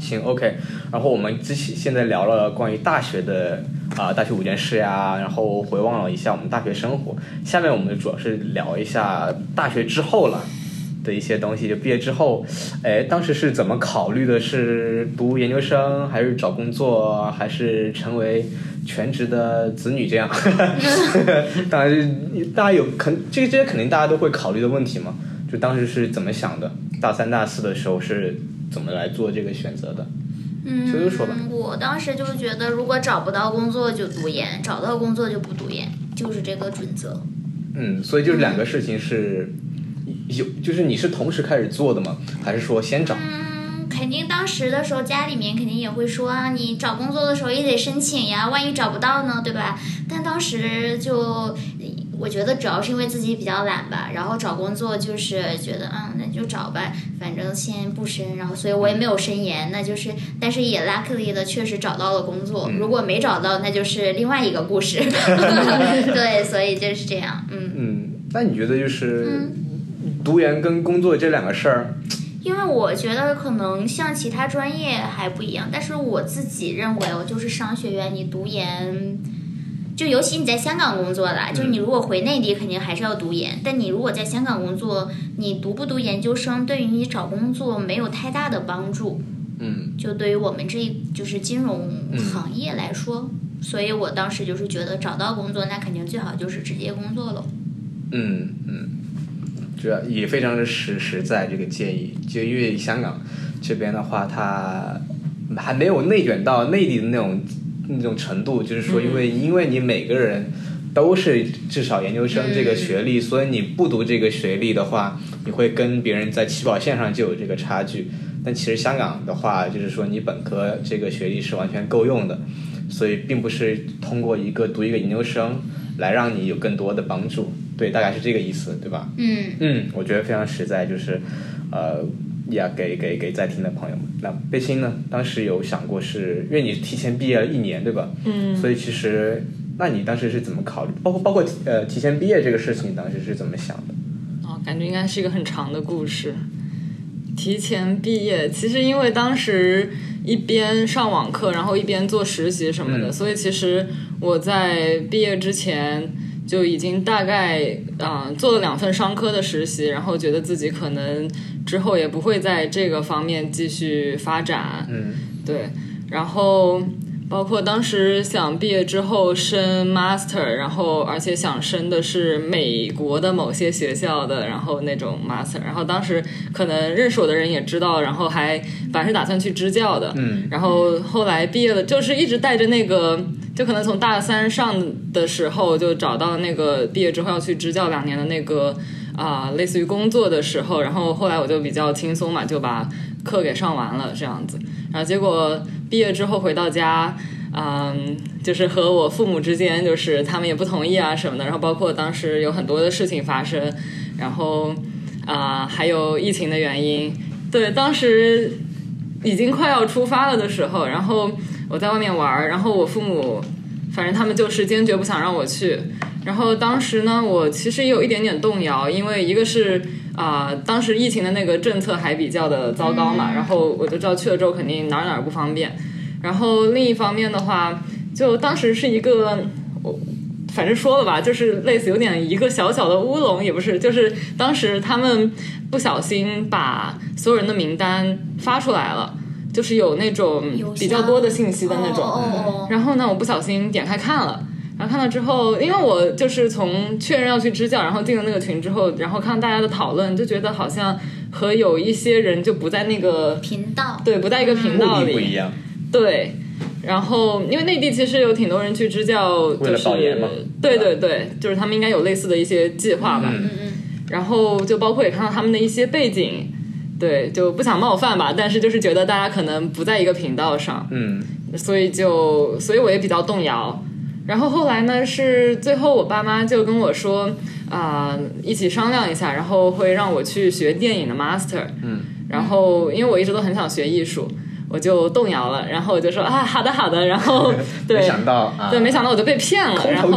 行，OK。然后我们之前现在聊了关于大学的啊、大学五件事呀，然后回望了一下我们大学生活。下面我们主要是聊一下大学之后了。的一些东西，就毕业之后，哎，当时是怎么考虑的？是读研究生，还是找工作，还是成为全职的子女这样？当然，大家有肯这这些肯定大家都会考虑的问题嘛。就当时是怎么想的？大三、大四的时候是怎么来做这个选择的？嗯，秋秋说吧。我当时就觉得，如果找不到工作就读研，找到工作就不读研，就是这个准则。嗯，所以就是两个事情是有，就是你是同时开始做的吗？还是说先找？嗯，肯定当时的时候家里面肯定也会说啊，你找工作的时候也得申请呀，万一找不到呢，对吧？但当时就。我觉得主要是因为自己比较懒吧，然后找工作就是觉得，嗯，那就找吧，反正先不申，然后所以我也没有申研，那就是，但是也 luckily 的确实找到了工作，如果没找到，那就是另外一个故事。对，所以就是这样，嗯。嗯，那你觉得就是读研跟工作这两个事儿？因为我觉得可能像其他专业还不一样，但是我自己认为，我就是商学院，你读研。就尤其你在香港工作啦，就是你如果回内地，肯定还是要读研。但你如果在香港工作，你读不读研究生，对于你找工作没有太大的帮助。嗯。就对于我们这就是金融行业来说，所以我当时就是觉得找到工作，那肯定最好就是直接工作了。嗯嗯，主要也非常的实实在这个建议，就因为香港这边的话，它还没有内卷到内地的那种。那种程度，就是说，因为因为你每个人都是至少研究生这个学历，所以你不读这个学历的话，你会跟别人在起跑线上就有这个差距。但其实香港的话，就是说你本科这个学历是完全够用的，所以并不是通过一个读一个研究生来让你有更多的帮助。对，大概是这个意思，对吧？嗯嗯，我觉得非常实在，就是呃。呀，给给给在听的朋友们，那贝欣呢？当时有想过是，因为你提前毕业了一年，对吧？嗯。所以其实，那你当时是怎么考虑？包括包括呃，提前毕业这个事情，你当时是怎么想的？哦，感觉应该是一个很长的故事。提前毕业，其实因为当时一边上网课，然后一边做实习什么的，所以其实我在毕业之前就已经大概啊做了两份商科的实习，然后觉得自己可能。之后也不会在这个方面继续发展，嗯，对，然后包括当时想毕业之后升 master，然后而且想升的是美国的某些学校的，然后那种 master，然后当时可能认识我的人也知道，然后还本来是打算去支教的，嗯，然后后来毕业了，就是一直带着那个，就可能从大三上的时候就找到那个毕业之后要去支教两年的那个。啊，类似于工作的时候，然后后来我就比较轻松嘛，就把课给上完了这样子。然后结果毕业之后回到家，嗯，就是和我父母之间，就是他们也不同意啊什么的。然后包括当时有很多的事情发生，然后啊，还有疫情的原因。对，当时已经快要出发了的时候，然后我在外面玩儿，然后我父母反正他们就是坚决不想让我去。然后当时呢，我其实也有一点点动摇，因为一个是啊，当时疫情的那个政策还比较的糟糕嘛，然后我就知道去了之后肯定哪儿哪儿不方便。然后另一方面的话，就当时是一个，我反正说了吧，就是类似有点一个小小的乌龙，也不是，就是当时他们不小心把所有人的名单发出来了，就是有那种比较多的信息的那种，然后呢，我不小心点开看了。然后看到之后，因为我就是从确认要去支教，然后进了那个群之后，然后看大家的讨论，就觉得好像和有一些人就不在那个频道，对，不在一个频道里，不一样。对，然后因为内地其实有挺多人去支教，就是对对对，就是他们应该有类似的一些计划吧。嗯嗯。然后就包括也看到他们的一些背景，对，就不想冒犯吧，但是就是觉得大家可能不在一个频道上，嗯，所以就所以我也比较动摇。然后后来呢？是最后我爸妈就跟我说啊，一起商量一下，然后会让我去学电影的 master。嗯。然后因为我一直都很想学艺术，我就动摇了。然后我就说啊，好的好的。然后 对，没想到对，没想到我就被骗了。然后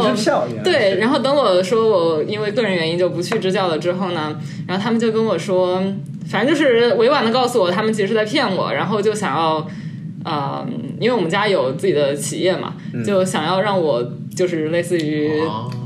对，然后等我说我因为个人原因就不去支教了之后呢，然后他们就跟我说，反正就是委婉的告诉我，他们其实是在骗我，然后就想要。啊，因为我们家有自己的企业嘛，就想要让我就是类似于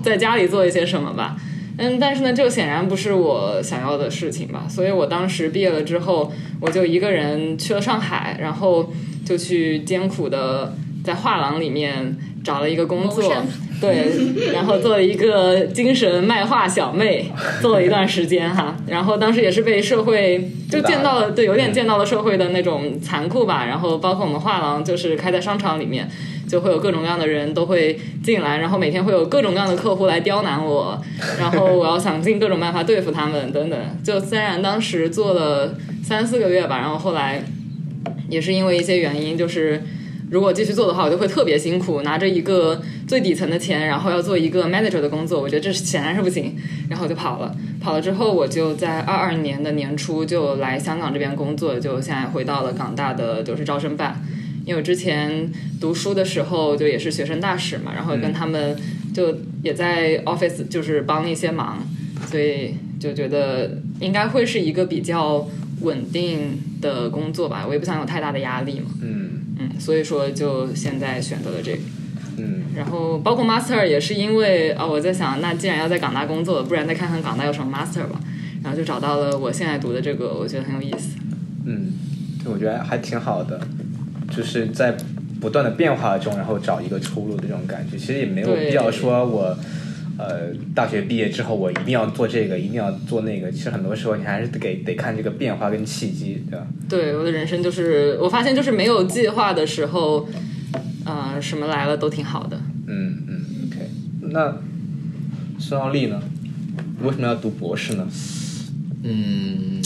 在家里做一些什么吧。嗯，但是呢，这个显然不是我想要的事情吧。所以我当时毕业了之后，我就一个人去了上海，然后就去艰苦的在画廊里面找了一个工作，对，然后做了一个精神卖画小妹，做了一段时间哈，然后当时也是被社会就见到了，对，有点见到了社会的那种残酷吧，然后包括我们画廊就是开在商场里面，就会有各种各样的人都会进来，然后每天会有各种各样的客户来刁难我，然后我要想尽各种办法对付他们等等，就虽然当时做了三四个月吧，然后后来也是因为一些原因就是。如果继续做的话，我就会特别辛苦，拿着一个最底层的钱，然后要做一个 manager 的工作，我觉得这是显然是不行，然后就跑了。跑了之后，我就在二二年的年初就来香港这边工作，就现在回到了港大的就是招生办。因为我之前读书的时候就也是学生大使嘛，然后跟他们就也在 office 就是帮一些忙，所以就觉得应该会是一个比较稳定的工作吧。我也不想有太大的压力嘛。嗯。所以说，就现在选择了这个。嗯，然后包括 master 也是因为啊，我在想，那既然要在港大工作，不然再看看港大有什么 master 吧。然后就找到了我现在读的这个，我觉得很有意思。嗯，我觉得还挺好的，就是在不断的变化中，然后找一个出路的这种感觉。其实也没有必要说我。呃，大学毕业之后，我一定要做这个，一定要做那个。其实很多时候，你还是得得看这个变化跟契机，对吧？对，我的人生就是，我发现就是没有计划的时候，呃，什么来了都挺好的。嗯嗯，OK。那孙奥利呢？为什么要读博士呢？嗯，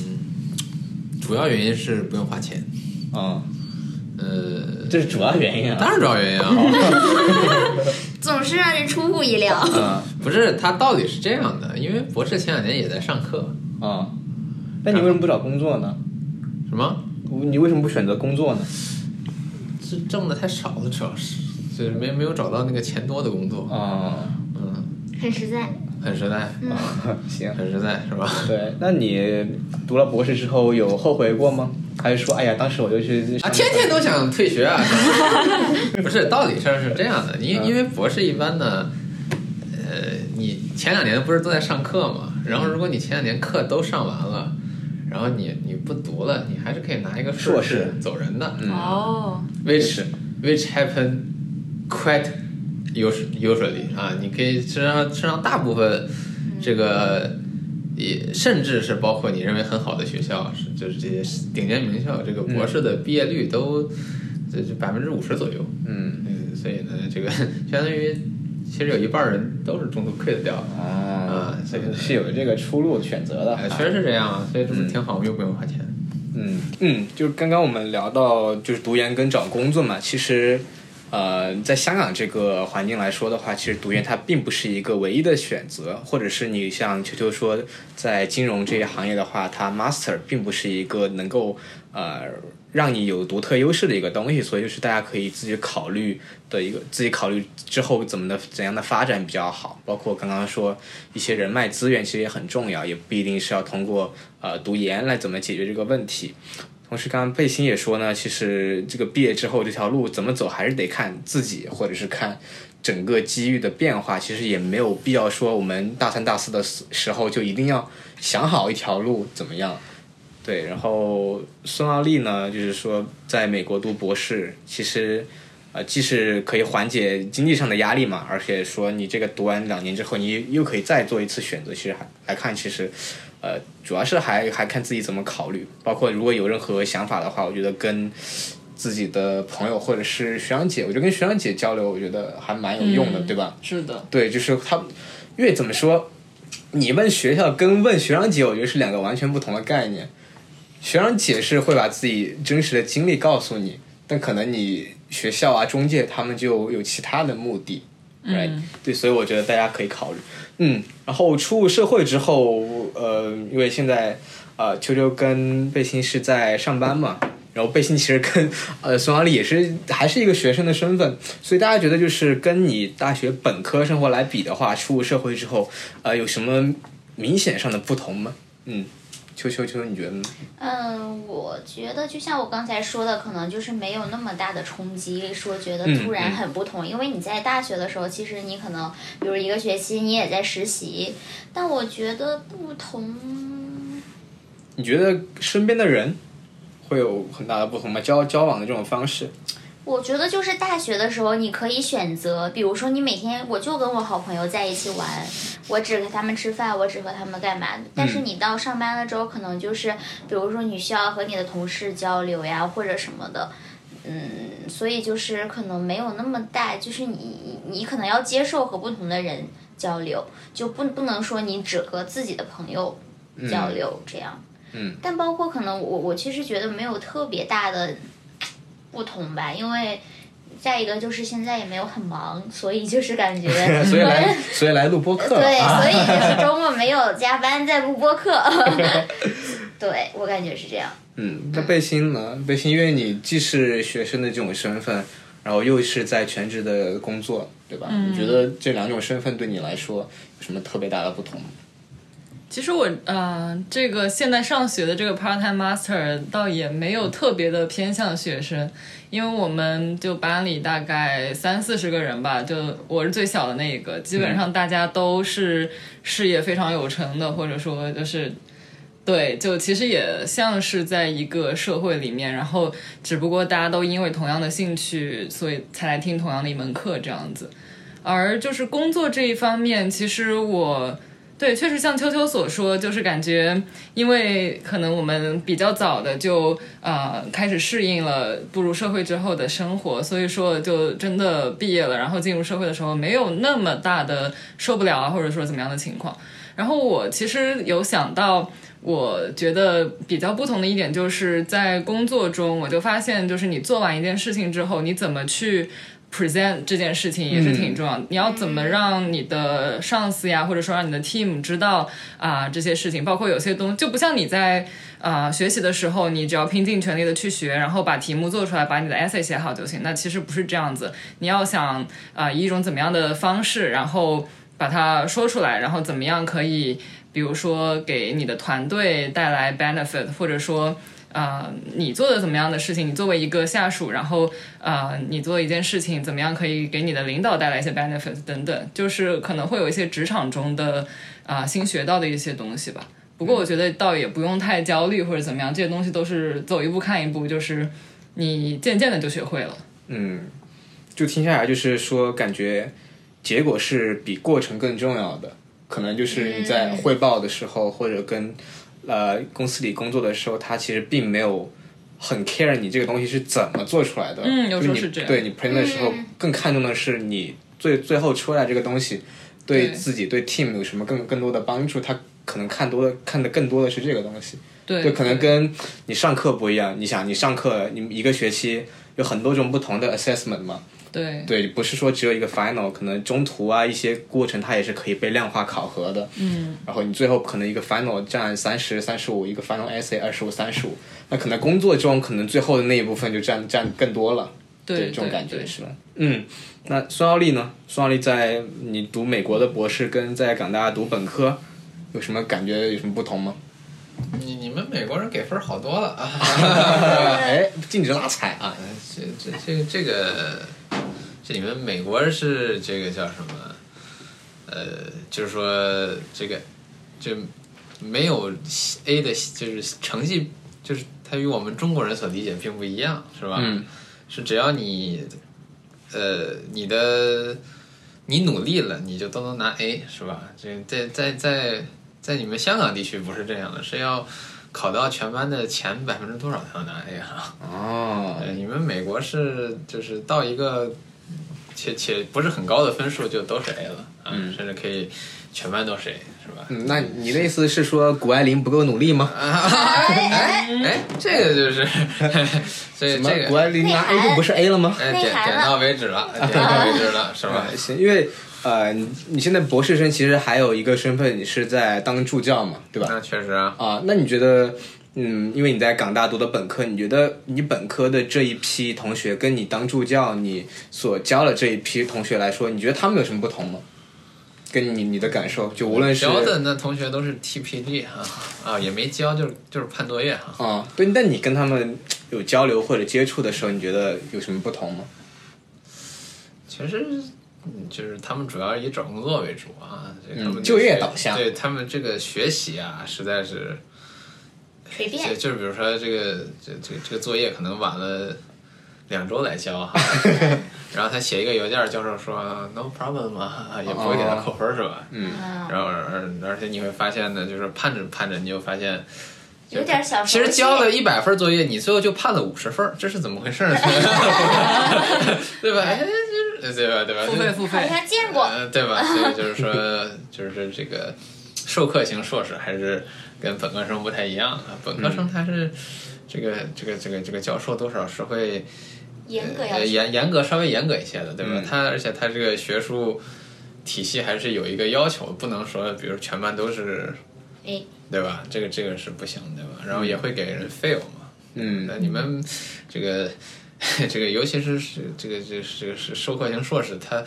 主要原因是不用花钱。啊。呃，这是主要原因啊，当然主要原因啊，总是让人出乎意料。嗯，不是，他到底是这样的，因为博士前两年也在上课啊，那你为什么不找工作呢？什么？你为什么不选择工作呢？是挣的太少了，主要是，就是没没有找到那个钱多的工作啊，嗯，很实在。很实在，嗯，行，很实在，是吧？对，那你读了博士之后有后悔过吗？还是说，哎呀，当时我就去啊，天天都想退学啊？不是，道理上是这样的，因因为博士一般呢，呃，你前两年不是都在上课嘛？然后如果你前两年课都上完了，然后你你不读了，你还是可以拿一个硕士走人的。哦，which which happen quite usually 啊，你可以实际上身上大部分这个也甚至是包括你认为很好的学校，是就是这些顶尖名校，这个博士的毕业率都这就百分之五十左右。嗯，所以呢，这个相当于其实有一半人都是中途 quit 掉啊啊，所以是有这个出路选择的，确实是这样啊，所以这不挺好，又不用花钱。嗯嗯，就是刚刚我们聊到就是读研跟找工作嘛，其实。呃，在香港这个环境来说的话，其实读研它并不是一个唯一的选择，或者是你像秋秋说，在金融这些行业的话，它 master 并不是一个能够呃让你有独特优势的一个东西，所以就是大家可以自己考虑的一个，自己考虑之后怎么的怎样的发展比较好，包括刚刚说一些人脉资源其实也很重要，也不一定是要通过呃读研来怎么解决这个问题。同时，刚刚贝鑫也说呢，其实这个毕业之后这条路怎么走，还是得看自己，或者是看整个机遇的变化。其实也没有必要说我们大三、大四的时候就一定要想好一条路怎么样。对，然后孙奥利呢，就是说在美国读博士，其实呃既是可以缓解经济上的压力嘛，而且说你这个读完两年之后，你又可以再做一次选择。其实还来看，其实。呃，主要是还还看自己怎么考虑，包括如果有任何想法的话，我觉得跟自己的朋友或者是学长姐，我觉得跟学长姐交流，我觉得还蛮有用的，对吧？是的，对，就是他，因为怎么说，你问学校跟问学长姐，我觉得是两个完全不同的概念。学长姐是会把自己真实的经历告诉你，但可能你学校啊中介他们就有其他的目的。嗯，对，所以我觉得大家可以考虑。嗯，然后出入社会之后，呃，因为现在呃，秋秋跟贝鑫是在上班嘛，然后贝鑫其实跟呃孙华丽也是还是一个学生的身份，所以大家觉得就是跟你大学本科生活来比的话，出入社会之后，呃，有什么明显上的不同吗？嗯。秋秋秋，你觉得呢？嗯，我觉得就像我刚才说的，可能就是没有那么大的冲击，说觉得突然很不同。因为你在大学的时候，其实你可能比如一个学期你也在实习，但我觉得不同。你觉得身边的人会有很大的不同吗？交交往的这种方式？我觉得就是大学的时候，你可以选择，比如说你每天我就跟我好朋友在一起玩，我只和他们吃饭，我只和他们干嘛。但是你到上班了之后，可能就是比如说你需要和你的同事交流呀，或者什么的，嗯，所以就是可能没有那么大，就是你你可能要接受和不同的人交流，就不不能说你只和自己的朋友交流这样。嗯。但包括可能我我其实觉得没有特别大的。不同吧，因为再一个就是现在也没有很忙，所以就是感觉，所以来所以来录播课，对，所以就是周末没有加班在录播课，对我感觉是这样。嗯，那贝心呢？贝心，因为你既是学生的这种身份，然后又是在全职的工作，对吧？你觉得这两种身份对你来说有什么特别大的不同？其实我呃，这个现在上学的这个 part time master 倒也没有特别的偏向学生，因为我们就班里大概三四十个人吧，就我是最小的那一个，基本上大家都是事业非常有成的，或者说就是对，就其实也像是在一个社会里面，然后只不过大家都因为同样的兴趣，所以才来听同样的一门课这样子。而就是工作这一方面，其实我。对，确实像秋秋所说，就是感觉，因为可能我们比较早的就呃开始适应了步入社会之后的生活，所以说就真的毕业了，然后进入社会的时候没有那么大的受不了啊，或者说怎么样的情况。然后我其实有想到，我觉得比较不同的一点就是在工作中，我就发现，就是你做完一件事情之后，你怎么去。Present 这件事情也是挺重要，你要怎么让你的上司呀，或者说让你的 team 知道啊这些事情，包括有些东西就不像你在啊学习的时候，你只要拼尽全力的去学，然后把题目做出来，把你的 essay 写好就行。那其实不是这样子，你要想啊以一种怎么样的方式，然后把它说出来，然后怎么样可以，比如说给你的团队带来 benefit，或者说。啊，你做的怎么样的事情？你作为一个下属，然后啊，你做一件事情怎么样可以给你的领导带来一些 benefits 等等，就是可能会有一些职场中的啊新学到的一些东西吧。不过我觉得倒也不用太焦虑或者怎么样，这些东西都是走一步看一步，就是你渐渐的就学会了。嗯，就听下来就是说，感觉结果是比过程更重要的。可能就是你在汇报的时候或者跟。呃，公司里工作的时候，他其实并没有很 care 你这个东西是怎么做出来的。嗯，有时候是这样。对你 print 的时候，更看重的是你最最后出来这个东西，对自己对 team 有什么更更多的帮助。他可能看多的看的更多的是这个东西。对，就可能跟你上课不一样。你想，你上课，你一个学期有很多种不同的 assessment 嘛。对对，不是说只有一个 final，可能中途啊一些过程它也是可以被量化考核的。嗯。然后你最后可能一个 final 占三十三十五，一个 final essay 二十五三十五，那可能工作中可能最后的那一部分就占占更多了。对，这种感觉是吧？嗯。那孙奥利呢？孙奥利在你读美国的博士跟在港大读本科有什么感觉？有什么不同吗？你你们美国人给分好多了啊！哎，禁止拉踩啊！这这这这个。这你们美国是这个叫什么？呃，就是说这个就没有 A 的，就是成绩，就是它与我们中国人所理解并不一样，是吧？嗯。是只要你呃你的你努力了，你就都能拿 A，是吧？这在在在在你们香港地区不是这样的，是要考到全班的前百分之多少才能拿 A 啊？哦。你们美国是就是到一个。且且不是很高的分数就都是 A 了，嗯，甚至可以全班都是 A，是吧？嗯，那你的意思是说谷爱凌不够努力吗？哎哎，这个就是，所以这个谷爱凌拿 A 就不是 A 了吗？点点到为止了，点到为止了，是吧？行，因为呃，你现在博士生其实还有一个身份，你是在当助教嘛，对吧？那确实啊。啊，那你觉得？嗯，因为你在港大读的本科，你觉得你本科的这一批同学跟你当助教你所教的这一批同学来说，你觉得他们有什么不同吗？跟你你的感受，就无论是教的那同学都是 TPD 啊啊，也没教，就是就是判作业哈啊。对，那你跟他们有交流或者接触的时候，你觉得有什么不同吗？其实，就是他们主要以找工作为主啊，他们就业导向，对他们这个学习啊，实在是。随便，就是比如说这个这这这个作业可能晚了两周来交哈。然后他写一个邮件，教授说 no problem 啊，也不会给他扣分是吧？嗯。然后而而且你会发现呢，就是盼着盼着，你就发现。有点小。其实交了一百份作业，你最后就判了五十份，这是怎么回事呢？对吧？对吧？对吧？付费付费。好像见过。对吧？所以就是说，就是这个授课型硕士还是跟本科生不太一样啊。本科生他是这个这个这个这个教授多少是会严格严严格稍微严格一些的，对吧？他而且他这个学术体系还是有一个要求，不能说比如全班都是。对吧？这个这个是不行，对吧？然后也会给人 fail 嘛。嗯。那你们这个这个，尤其是是这个这这个是授课型硕士，他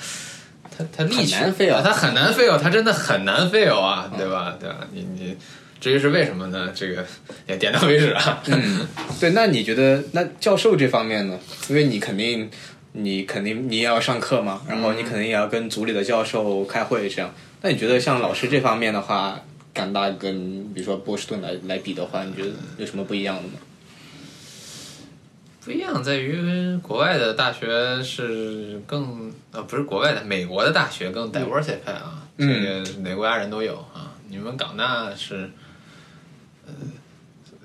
他他很难 fail，他很难 fail，他真的很难 fail 啊，对吧？对吧？你你至于是为什么呢？这个也点到为止啊。嗯。对，那你觉得那教授这方面呢？因为你肯定你肯定你也要上课嘛，然后你肯定也要跟组里的教授开会这样。那你觉得像老师这方面的话？港大跟比如说波士顿来来比的话，你觉得有什么不一样的吗？不一样在于国外的大学是更呃不是国外的美国的大学更 diversity 啊，这个哪国家人都有啊。你们港大是呃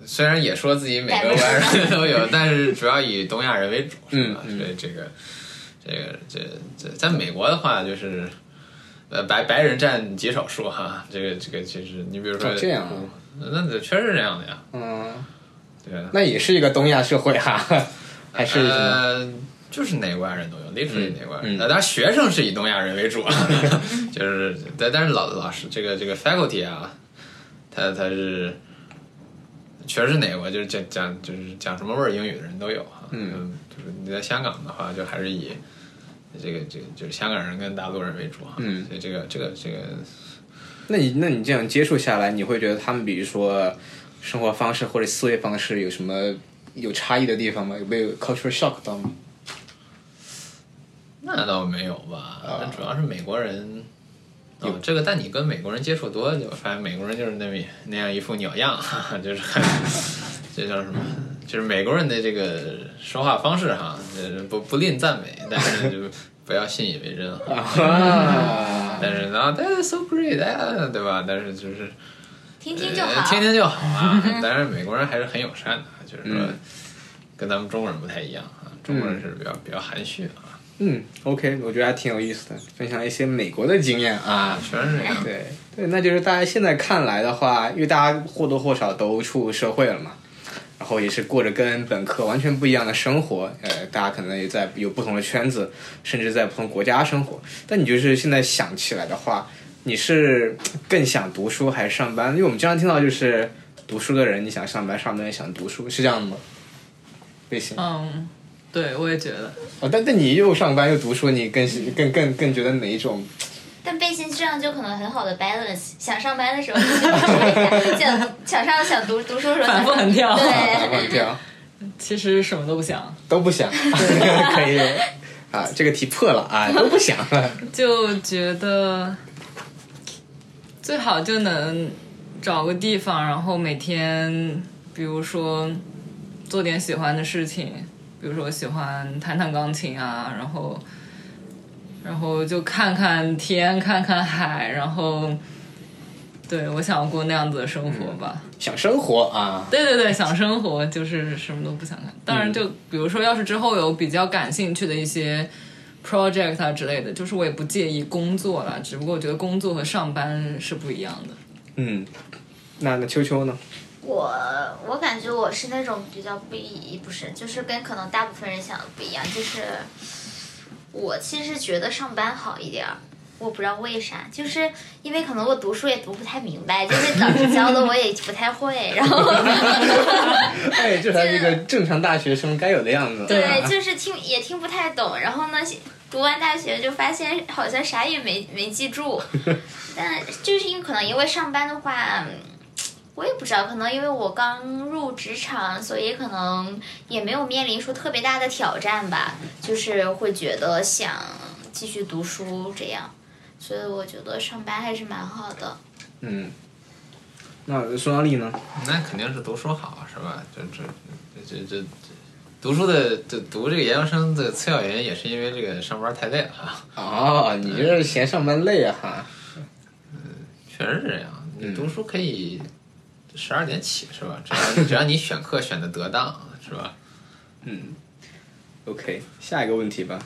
虽然也说自己每个国家人都有，但是主要以东亚人为主，是吧？所以这个这个这这在美国的话就是。呃，白白人占极少数哈，这个这个其实你比如说这样，那确实这样的呀。嗯，对，那也是一个东亚社会哈，还是呃，就是哪国家人都有，那属于哪国家人，当然学生是以东亚人为主，就是但但是老老师这个这个 faculty 啊，他他是确实是哪国就是讲讲就是讲什么味儿英语的人都有哈，嗯，就是你在香港的话，就还是以。这个这个就是香港人跟大陆人为主哈，嗯，所以这个这个这个，那你那你这样接触下来，你会觉得他们比如说生活方式或者思维方式有什么有差异的地方吗？有没有 cultural shock 到吗？那倒没有吧，那主要是美国人有这个，但你跟美国人接触多，就发现美国人就是那么那样一副鸟样，哈哈就是很 这叫什么？就是美国人的这个说话方式哈，不不吝赞美，但是就不要信以为真哈。但是呢，That's so great，对吧？但是就是听听就好，听听就好啊。但是美国人还是很友善的，就是说跟咱们中国人不太一样啊。中国人是比较比较含蓄啊。嗯，OK，我觉得还挺有意思的，分享一些美国的经验啊，全是这样。对对，那就是大家现在看来的话，因为大家或多或少都出社会了嘛。然后也是过着跟本科完全不一样的生活，呃，大家可能也在有不同的圈子，甚至在不同国家生活。但你就是现在想起来的话，你是更想读书还是上班？因为我们经常听到就是读书的人你想上班，上班想读书，是这样的吗？类型。嗯，对，我也觉得。哦，但但你又上班又读书，你更更更更觉得哪一种？但背心这样就可能很好的 balance，想上班的时候 想想上想读读书的时候反复横跳，对，反复横跳。其实什么都不想，都不想，可以啊，这个题破了啊，都不想，就觉得最好就能找个地方，然后每天，比如说做点喜欢的事情，比如说喜欢弹弹钢琴啊，然后。然后就看看天，看看海，然后，对我想过那样子的生活吧。想生活啊？对对对，想生活就是什么都不想干。当然，就比如说，要是之后有比较感兴趣的一些 project 啊之类的，就是我也不介意工作了。只不过我觉得工作和上班是不一样的。嗯，那那秋秋呢？我我感觉我是那种比较不一，不是，就是跟可能大部分人想的不一样，就是。我其实觉得上班好一点儿，我不知道为啥，就是因为可能我读书也读不太明白，就是老师教的我也不太会，然后，哎，这才是一个正常大学生该有的样子。对，就是听也听不太懂，然后呢，读完大学就发现好像啥也没没记住，但就是因为可能因为上班的话。我也不知道，可能因为我刚入职场，所以可能也没有面临说特别大的挑战吧，就是会觉得想继续读书这样，所以我觉得上班还是蛮好的。嗯，那孙阿丽呢？那肯定是读书好，是吧？这这这这这读书的这读这个研究生的次要原因也是因为这个上班太累了哈。哦，你这是嫌上班累啊哈？嗯，确实是这样。你读书可以十二点起是吧？只要 只要你选课选的得当是吧？嗯，OK，下一个问题吧，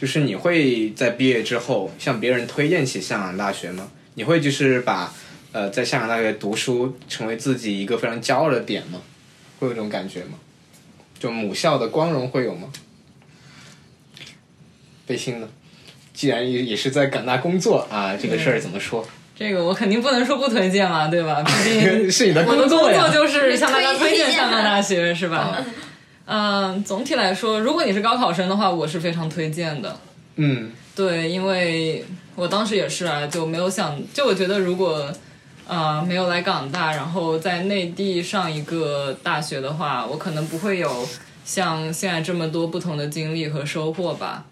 就是你会在毕业之后向别人推荐起香港大学吗？你会就是把呃在香港大学读书成为自己一个非常骄傲的点吗？会有这种感觉吗？就母校的光荣会有吗？背心呢？既然也也是在港大工作啊，这个事儿怎么说？这个我肯定不能说不推荐嘛，对吧？毕竟 是你的我的工作。就是向大家推荐香港大学，是吧？嗯，总体来说，如果你是高考生的话，我是非常推荐的。嗯，对，因为我当时也是啊，就没有想，就我觉得如果呃没有来港大，然后在内地上一个大学的话，我可能不会有像现在这么多不同的经历和收获吧。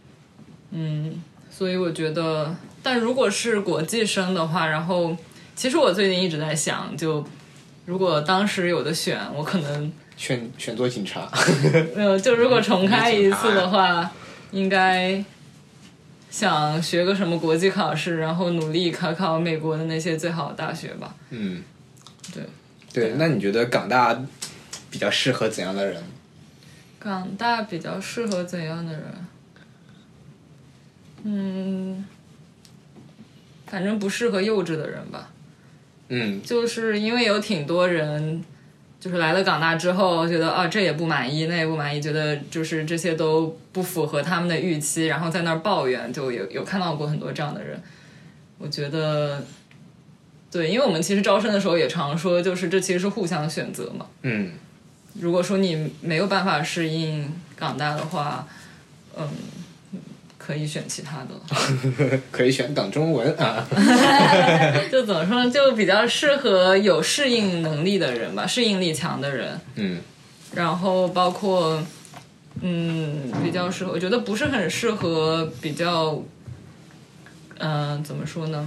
嗯，所以我觉得。但如果是国际生的话，然后其实我最近一直在想，就如果当时有的选，我可能选选做警察。没有，就如果重开一次的话，应该想学个什么国际考试，然后努力考考美国的那些最好的大学吧。嗯，对对，那你觉得港大比较适合怎样的人？港大比较适合怎样的人？嗯。反正不适合幼稚的人吧，嗯，就是因为有挺多人，就是来了港大之后，觉得啊这也不满意，那也不满意，觉得就是这些都不符合他们的预期，然后在那儿抱怨，就有有看到过很多这样的人。我觉得，对，因为我们其实招生的时候也常说，就是这其实是互相选择嘛。嗯，如果说你没有办法适应港大的话，嗯。可以选其他的，可以选港中文啊。就怎么说呢？就比较适合有适应能力的人吧，适应力强的人。嗯。然后包括，嗯，比较适合，我觉得不是很适合比较，嗯，怎么说呢？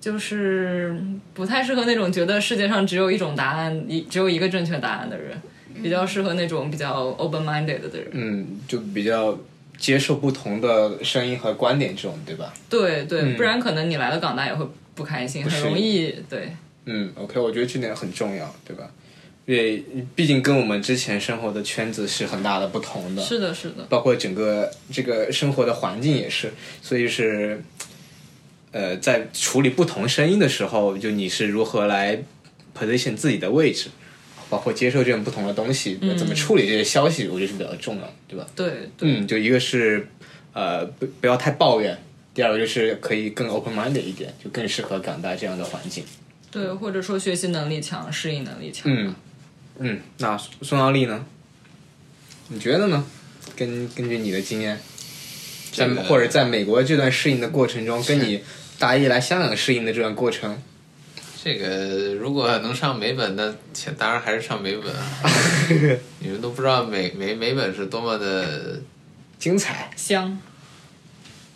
就是不太适合那种觉得世界上只有一种答案，一只有一个正确答案的人。比较适合那种比较 open-minded 的人，嗯，就比较接受不同的声音和观点，这种对吧？对对，不然可能你来了港大也会不开心，很容易对。嗯，OK，我觉得这点很重要，对吧？因为毕竟跟我们之前生活的圈子是很大的不同的，是的，是的，包括整个这个生活的环境也是，所以是，呃，在处理不同声音的时候，就你是如何来 position 自己的位置。包括接受这种不同的东西，怎么处理这些消息，我觉得是比较重要，对吧？对，嗯，就一个是呃不不要太抱怨，第二个就是可以更 open minded 一点，就更适合港大这样的环境。对，或者说学习能力强，适应能力强。嗯嗯，那宋奥利呢？你觉得呢？根根据你的经验，在或者在美国这段适应的过程中，跟你大一来香港适应的这段过程。这个如果能上美本，那当然还是上美本啊！你们都不知道美美美本是多么的精彩香。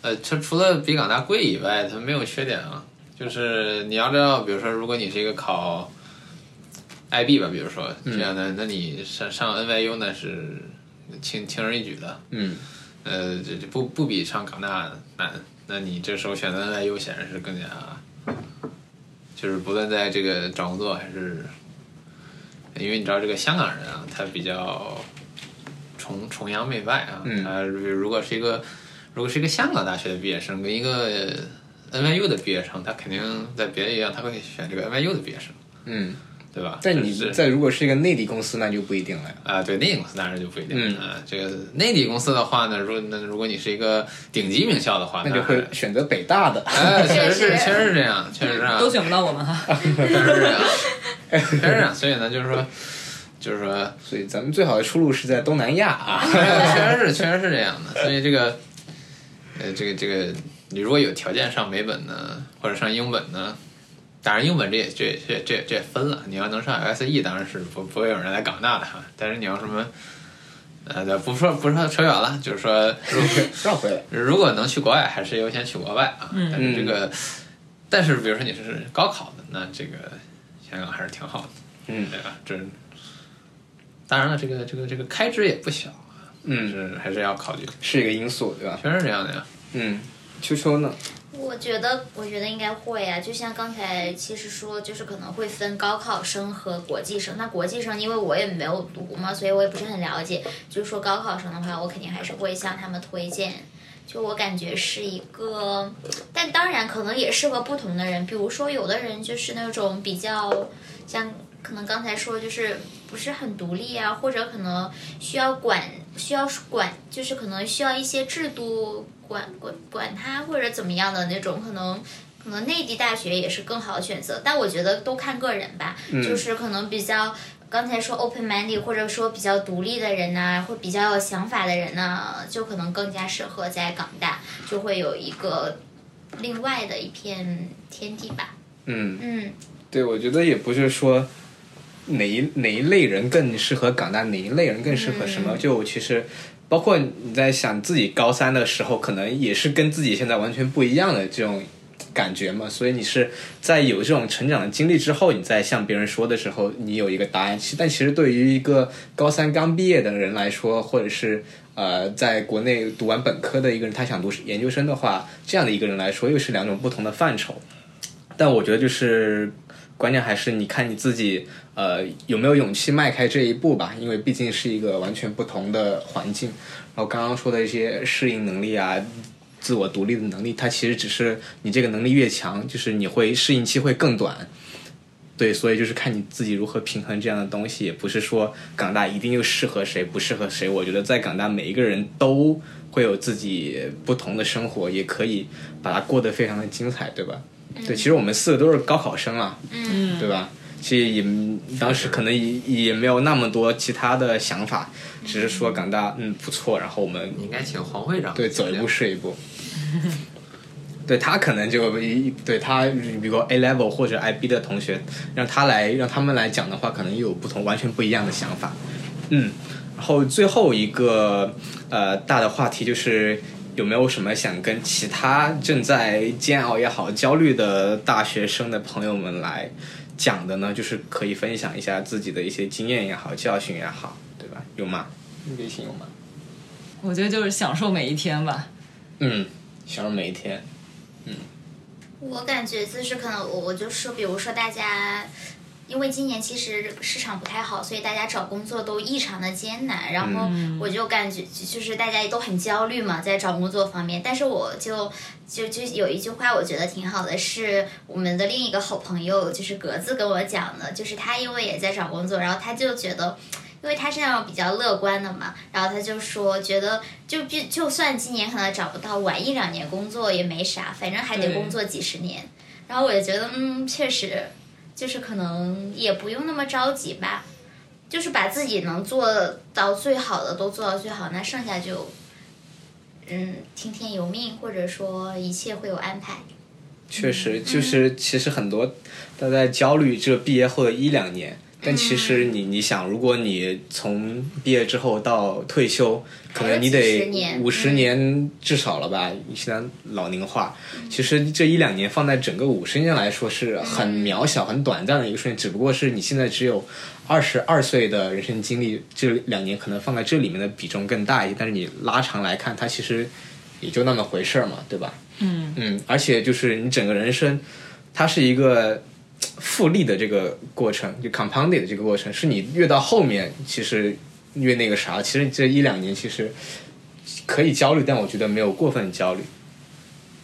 呃，它除了比港大贵以外，它没有缺点啊。就是你要知道，比如说，如果你是一个考 IB 吧，比如说这样的，那你上上 NYU 那是轻轻而易举的。嗯。呃，这这不不比上港大难。那你这时候选择 NYU 显然是更加。就是不论在这个找工作还是，因为你知道这个香港人啊，他比较崇崇洋媚外啊。嗯。他如果是一个如果是一个香港大学的毕业生跟一个 NYU 的毕业生，他肯定在别的一样，他会选这个 NYU 的毕业生。嗯。对吧？但你在如果是一个内地公司，那就不一定了啊，对，内地公司当然就不一定了。啊，这个内地公司的话呢，如那如果你是一个顶级名校的话，那就会选择北大的。哎，确实是，确实是这样，确实是这样。都选不到我们哈。确实是这样，确实是这样。所以呢，就是说，就是说，所以咱们最好的出路是在东南亚啊。确实是，确实是这样的。所以这个，呃，这个这个，你如果有条件上美本呢，或者上英本呢？当然，英文这也这这这这也分了。你要能上 SE，当然是不不会有人来港大的哈。但是你要什么，呃，不说不说扯远了，就是说 绕回来。如果能去国外，还是优先去国外啊。但是这个，但是比如说你是高考的，那这个香港还是挺好的，嗯，对吧？这当然了，这个这个这个开支也不小啊，嗯，是还是要考虑，是一个因素，对吧？确实是这样的呀。嗯，秋秋呢？我觉得，我觉得应该会啊。就像刚才其实说，就是可能会分高考生和国际生。那国际生，因为我也没有读嘛，所以我也不是很了解。就是说高考生的话，我肯定还是会向他们推荐。就我感觉是一个，但当然可能也适合不同的人。比如说，有的人就是那种比较像，可能刚才说就是不是很独立啊，或者可能需要管，需要管，就是可能需要一些制度。管管管他或者怎么样的那种，可能可能内地大学也是更好的选择，但我觉得都看个人吧。就是可能比较刚才说 open minded 或者说比较独立的人呢，或比较有想法的人呢，就可能更加适合在港大，就会有一个另外的一片天地吧。嗯嗯，对，我觉得也不是说哪一哪一类人更适合港大，哪一类人更适合什么，就其实。包括你在想自己高三的时候，可能也是跟自己现在完全不一样的这种感觉嘛。所以你是在有这种成长的经历之后，你再向别人说的时候，你有一个答案。但其实对于一个高三刚毕业的人来说，或者是呃在国内读完本科的一个人，他想读研究生的话，这样的一个人来说，又是两种不同的范畴。但我觉得就是关键还是你看你自己。呃，有没有勇气迈开这一步吧？因为毕竟是一个完全不同的环境。然后刚刚说的一些适应能力啊，自我独立的能力，它其实只是你这个能力越强，就是你会适应期会更短。对，所以就是看你自己如何平衡这样的东西，也不是说港大一定又适合谁，不适合谁。我觉得在港大每一个人都会有自己不同的生活，也可以把它过得非常的精彩，对吧？对，其实我们四个都是高考生啊，嗯，对吧？其实也当时可能也也没有那么多其他的想法，只是说港大嗯不错，然后我们应该请黄会长对走一步是一步，对他可能就一对他比如 A level 或者 IB 的同学，让他来让他们来讲的话，可能又有不同完全不一样的想法，嗯，然后最后一个呃大的话题就是有没有什么想跟其他正在煎熬也好焦虑的大学生的朋友们来。讲的呢，就是可以分享一下自己的一些经验也好，教训也好，对吧？有吗？微信有吗？我觉得就是享受每一天吧。嗯，享受每一天。嗯。我感觉就是可能我我就说，比如说大家。因为今年其实市场不太好，所以大家找工作都异常的艰难。然后我就感觉就是大家都很焦虑嘛，在找工作方面。但是我就就就有一句话，我觉得挺好的，是我们的另一个好朋友，就是格子跟我讲的，就是他因为也在找工作，然后他就觉得，因为他是那种比较乐观的嘛，然后他就说，觉得就就就算今年可能找不到，晚一两年工作也没啥，反正还得工作几十年。然后我就觉得，嗯，确实。就是可能也不用那么着急吧，就是把自己能做到最好的都做到最好，那剩下就，嗯，听天由命，或者说一切会有安排。确实，就是其实很多都在焦虑这毕业后的一两年。但其实你你想，如果你从毕业之后到退休，可能你得五十年至少了吧？现在老龄化，其实这一两年放在整个五十年来说是很渺小、很短暂的一个瞬间。只不过是你现在只有二十二岁的人生经历，这两年可能放在这里面的比重更大一些。但是你拉长来看，它其实也就那么回事儿嘛，对吧？嗯嗯，而且就是你整个人生，它是一个。复利的这个过程，就 compounded 的这个过程，是你越到后面，其实越那个啥。其实这一两年其实可以焦虑，但我觉得没有过分焦虑。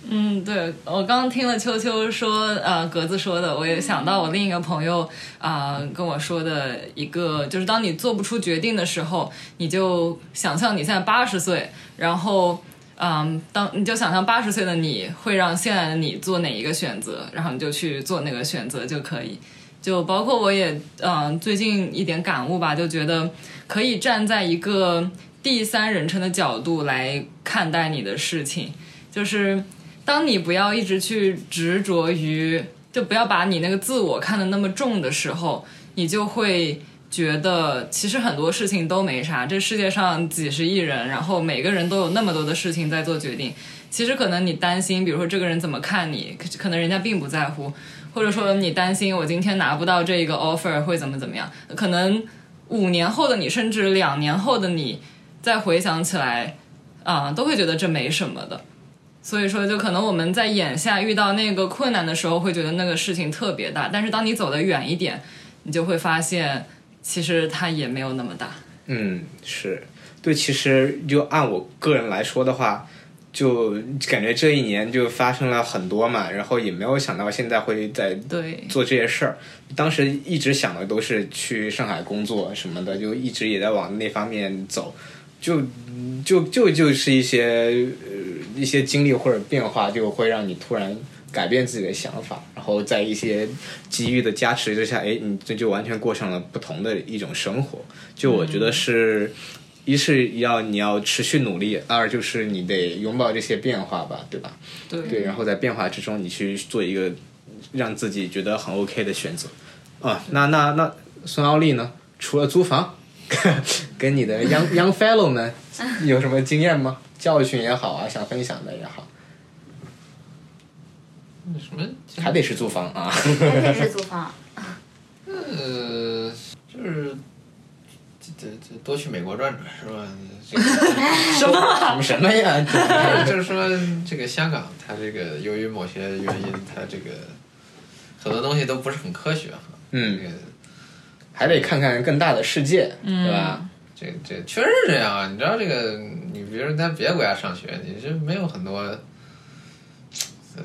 嗯，对我刚刚听了秋秋说，呃，格子说的，我也想到我另一个朋友啊跟我说的一个，就是当你做不出决定的时候，你就想象你现在八十岁，然后。嗯，当你就想象八十岁的你会让现在的你做哪一个选择，然后你就去做那个选择就可以。就包括我也嗯，最近一点感悟吧，就觉得可以站在一个第三人称的角度来看待你的事情。就是当你不要一直去执着于，就不要把你那个自我看得那么重的时候，你就会。觉得其实很多事情都没啥，这世界上几十亿人，然后每个人都有那么多的事情在做决定。其实可能你担心，比如说这个人怎么看你，可能人家并不在乎，或者说你担心我今天拿不到这一个 offer 会怎么怎么样，可能五年后的你，甚至两年后的你，再回想起来，啊，都会觉得这没什么的。所以说，就可能我们在眼下遇到那个困难的时候，会觉得那个事情特别大。但是当你走得远一点，你就会发现，其实它也没有那么大。嗯，是对。其实就按我个人来说的话，就感觉这一年就发生了很多嘛，然后也没有想到现在会在对做这些事儿。当时一直想的都是去上海工作什么的，就一直也在往那方面走。就就就就是一些呃一些经历或者变化，就会让你突然改变自己的想法，然后在一些机遇的加持之下，哎，你这就完全过上了不同的一种生活。就我觉得是，一是要你要持续努力，二就是你得拥抱这些变化吧，对吧？对对，然后在变化之中，你去做一个让自己觉得很 OK 的选择。啊，那那那孙奥利呢？除了租房？跟你的 young young fellow 们有什么经验吗？教训也好啊，想分享的也好。什么？还得是租房啊？还得是租房。呃，就是这这多去美国转转是吧？什么什么呀？就是说，这个香港，它这个由于某些原因，它这个很多东西都不是很科学哈。嗯。这个还得看看更大的世界，对吧？这这确实是这样啊！你知道这个，你比如说在别的国家上学，你就没有很多，呃，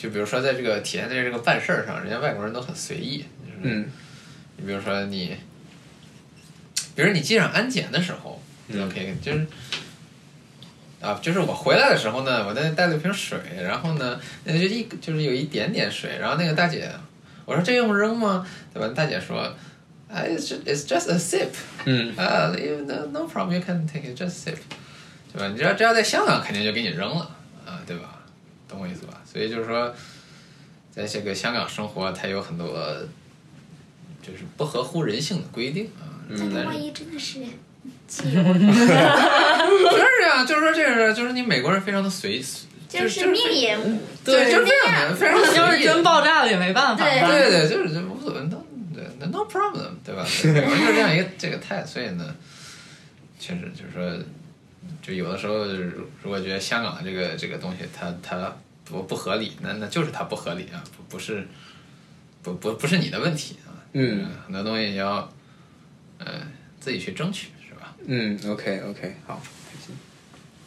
就比如说在这个体验在这个办事儿上，人家外国人都很随意。嗯。你比如说你，比如你机场安检的时候，OK，就是啊，就是我回来的时候呢，我那带了一瓶水，然后呢，那就一就是有一点点水，然后那个大姐，我说这用扔吗？对吧？大姐说。It's it's just a sip，嗯啊，no no problem，you can take it just sip，对吧？你知道这要在香港肯定就给你扔了啊，对吧？懂我意思吧？所以就是说，在这个香港生活，它有很多就是不合乎人性的规定啊。嗯，万一真的是汽油，就是啊，就是说这个，就是你美国人非常的随，就是命也对，就是非常非常随意。要是真爆炸了也没办法。对对对，就是就无所谓的。No problem，对吧？美国人就这样一个这个态，所以呢，确实就是说，就有的时候，如果觉得香港的这个这个东西它它不不合理，那那就是它不合理啊，不不是不不不是你的问题啊。嗯，很多东西你要呃自己去争取，是吧？嗯，OK OK，好。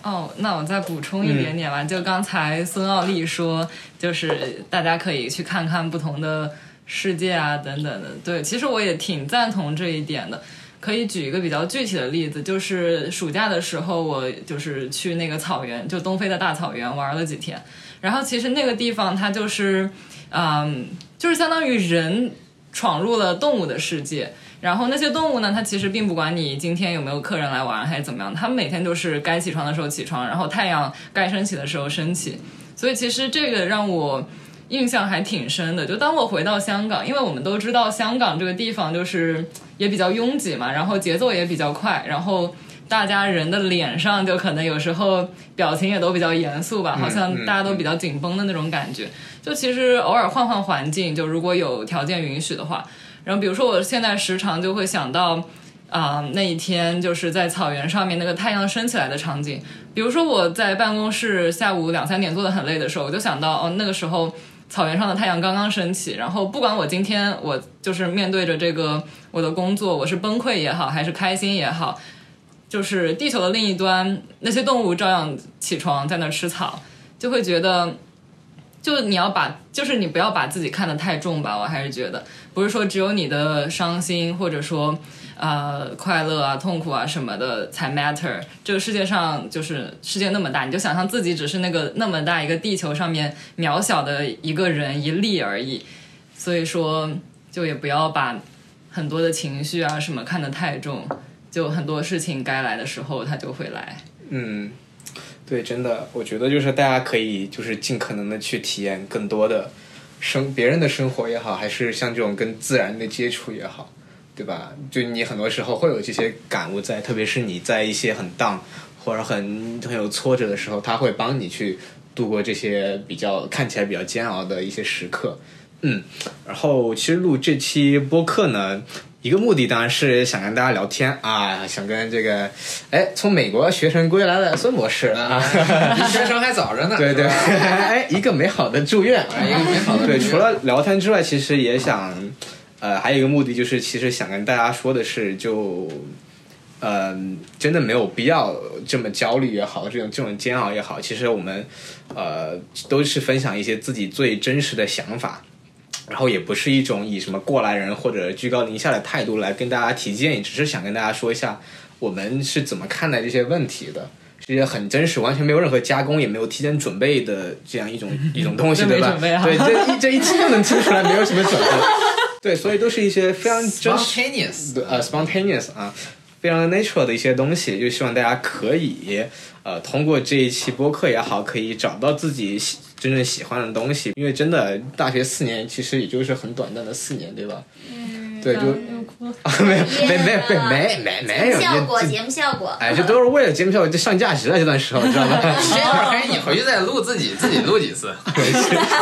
哦，那我再补充一点点吧。就刚才孙奥利说，就是大家可以去看看不同的。世界啊，等等的，对，其实我也挺赞同这一点的。可以举一个比较具体的例子，就是暑假的时候，我就是去那个草原，就东非的大草原玩了几天。然后其实那个地方它就是，嗯，就是相当于人闯入了动物的世界。然后那些动物呢，它其实并不管你今天有没有客人来玩还是怎么样，它们每天都是该起床的时候起床，然后太阳该升起的时候升起。所以其实这个让我。印象还挺深的，就当我回到香港，因为我们都知道香港这个地方就是也比较拥挤嘛，然后节奏也比较快，然后大家人的脸上就可能有时候表情也都比较严肃吧，好像大家都比较紧绷的那种感觉。就其实偶尔换换环境，就如果有条件允许的话，然后比如说我现在时常就会想到啊那一天就是在草原上面那个太阳升起来的场景，比如说我在办公室下午两三点做的很累的时候，我就想到哦那个时候。草原上的太阳刚刚升起，然后不管我今天我就是面对着这个我的工作，我是崩溃也好，还是开心也好，就是地球的另一端那些动物照样起床在那吃草，就会觉得，就你要把，就是你不要把自己看得太重吧，我还是觉得，不是说只有你的伤心或者说。呃，快乐啊，痛苦啊，什么的才 matter。这个世界上就是世界那么大，你就想象自己只是那个那么大一个地球上面渺小的一个人一粒而已。所以说，就也不要把很多的情绪啊什么看得太重。就很多事情该来的时候，它就会来。嗯，对，真的，我觉得就是大家可以就是尽可能的去体验更多的生别人的生活也好，还是像这种跟自然的接触也好。对吧？就你很多时候会有这些感悟在，特别是你在一些很 down 或者很很有挫折的时候，他会帮你去度过这些比较看起来比较煎熬的一些时刻。嗯，然后其实录这期播客呢，一个目的当然是想跟大家聊天啊，想跟这个哎从美国学成归来的孙博士啊，离 学成还早着呢。对对，哎，一个美好的祝愿，一个美好的对。除了聊天之外，其实也想，呃，还有一个目的就是，其实想跟大家说的是，就。嗯，真的没有必要这么焦虑也好，这种这种煎熬也好，其实我们，呃，都是分享一些自己最真实的想法，然后也不是一种以什么过来人或者居高临下的态度来跟大家提建议，只是想跟大家说一下我们是怎么看待这些问题的，这些很真实，完全没有任何加工，也没有提前准备的这样一种 一种东西，对吧？对，这一这一听就能听出来没有什么准备，对，所以都是一些非常真实，spontaneous，呃，spontaneous 啊。非常 natural 的一些东西，就希望大家可以，呃，通过这一期播客也好，可以找到自己喜真正喜欢的东西。因为真的，大学四年其实也就是很短暂的四年，对吧？嗯。对，就啊 没有没没没没没没有效果，节目效果。哎，这都是为了节目效果，就上价值了这段时候，知道吗？这段可以你回去再录自己，自己录几次。行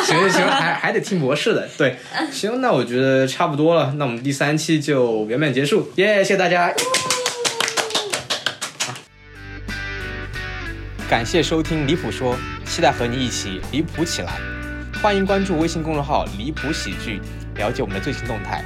行行，还还得听博士的。对，行，那我觉得差不多了，那我们第三期就圆满结束，耶！谢谢大家。感谢收听《离谱说》，期待和你一起离谱起来。欢迎关注微信公众号“离谱喜剧”，了解我们的最新动态。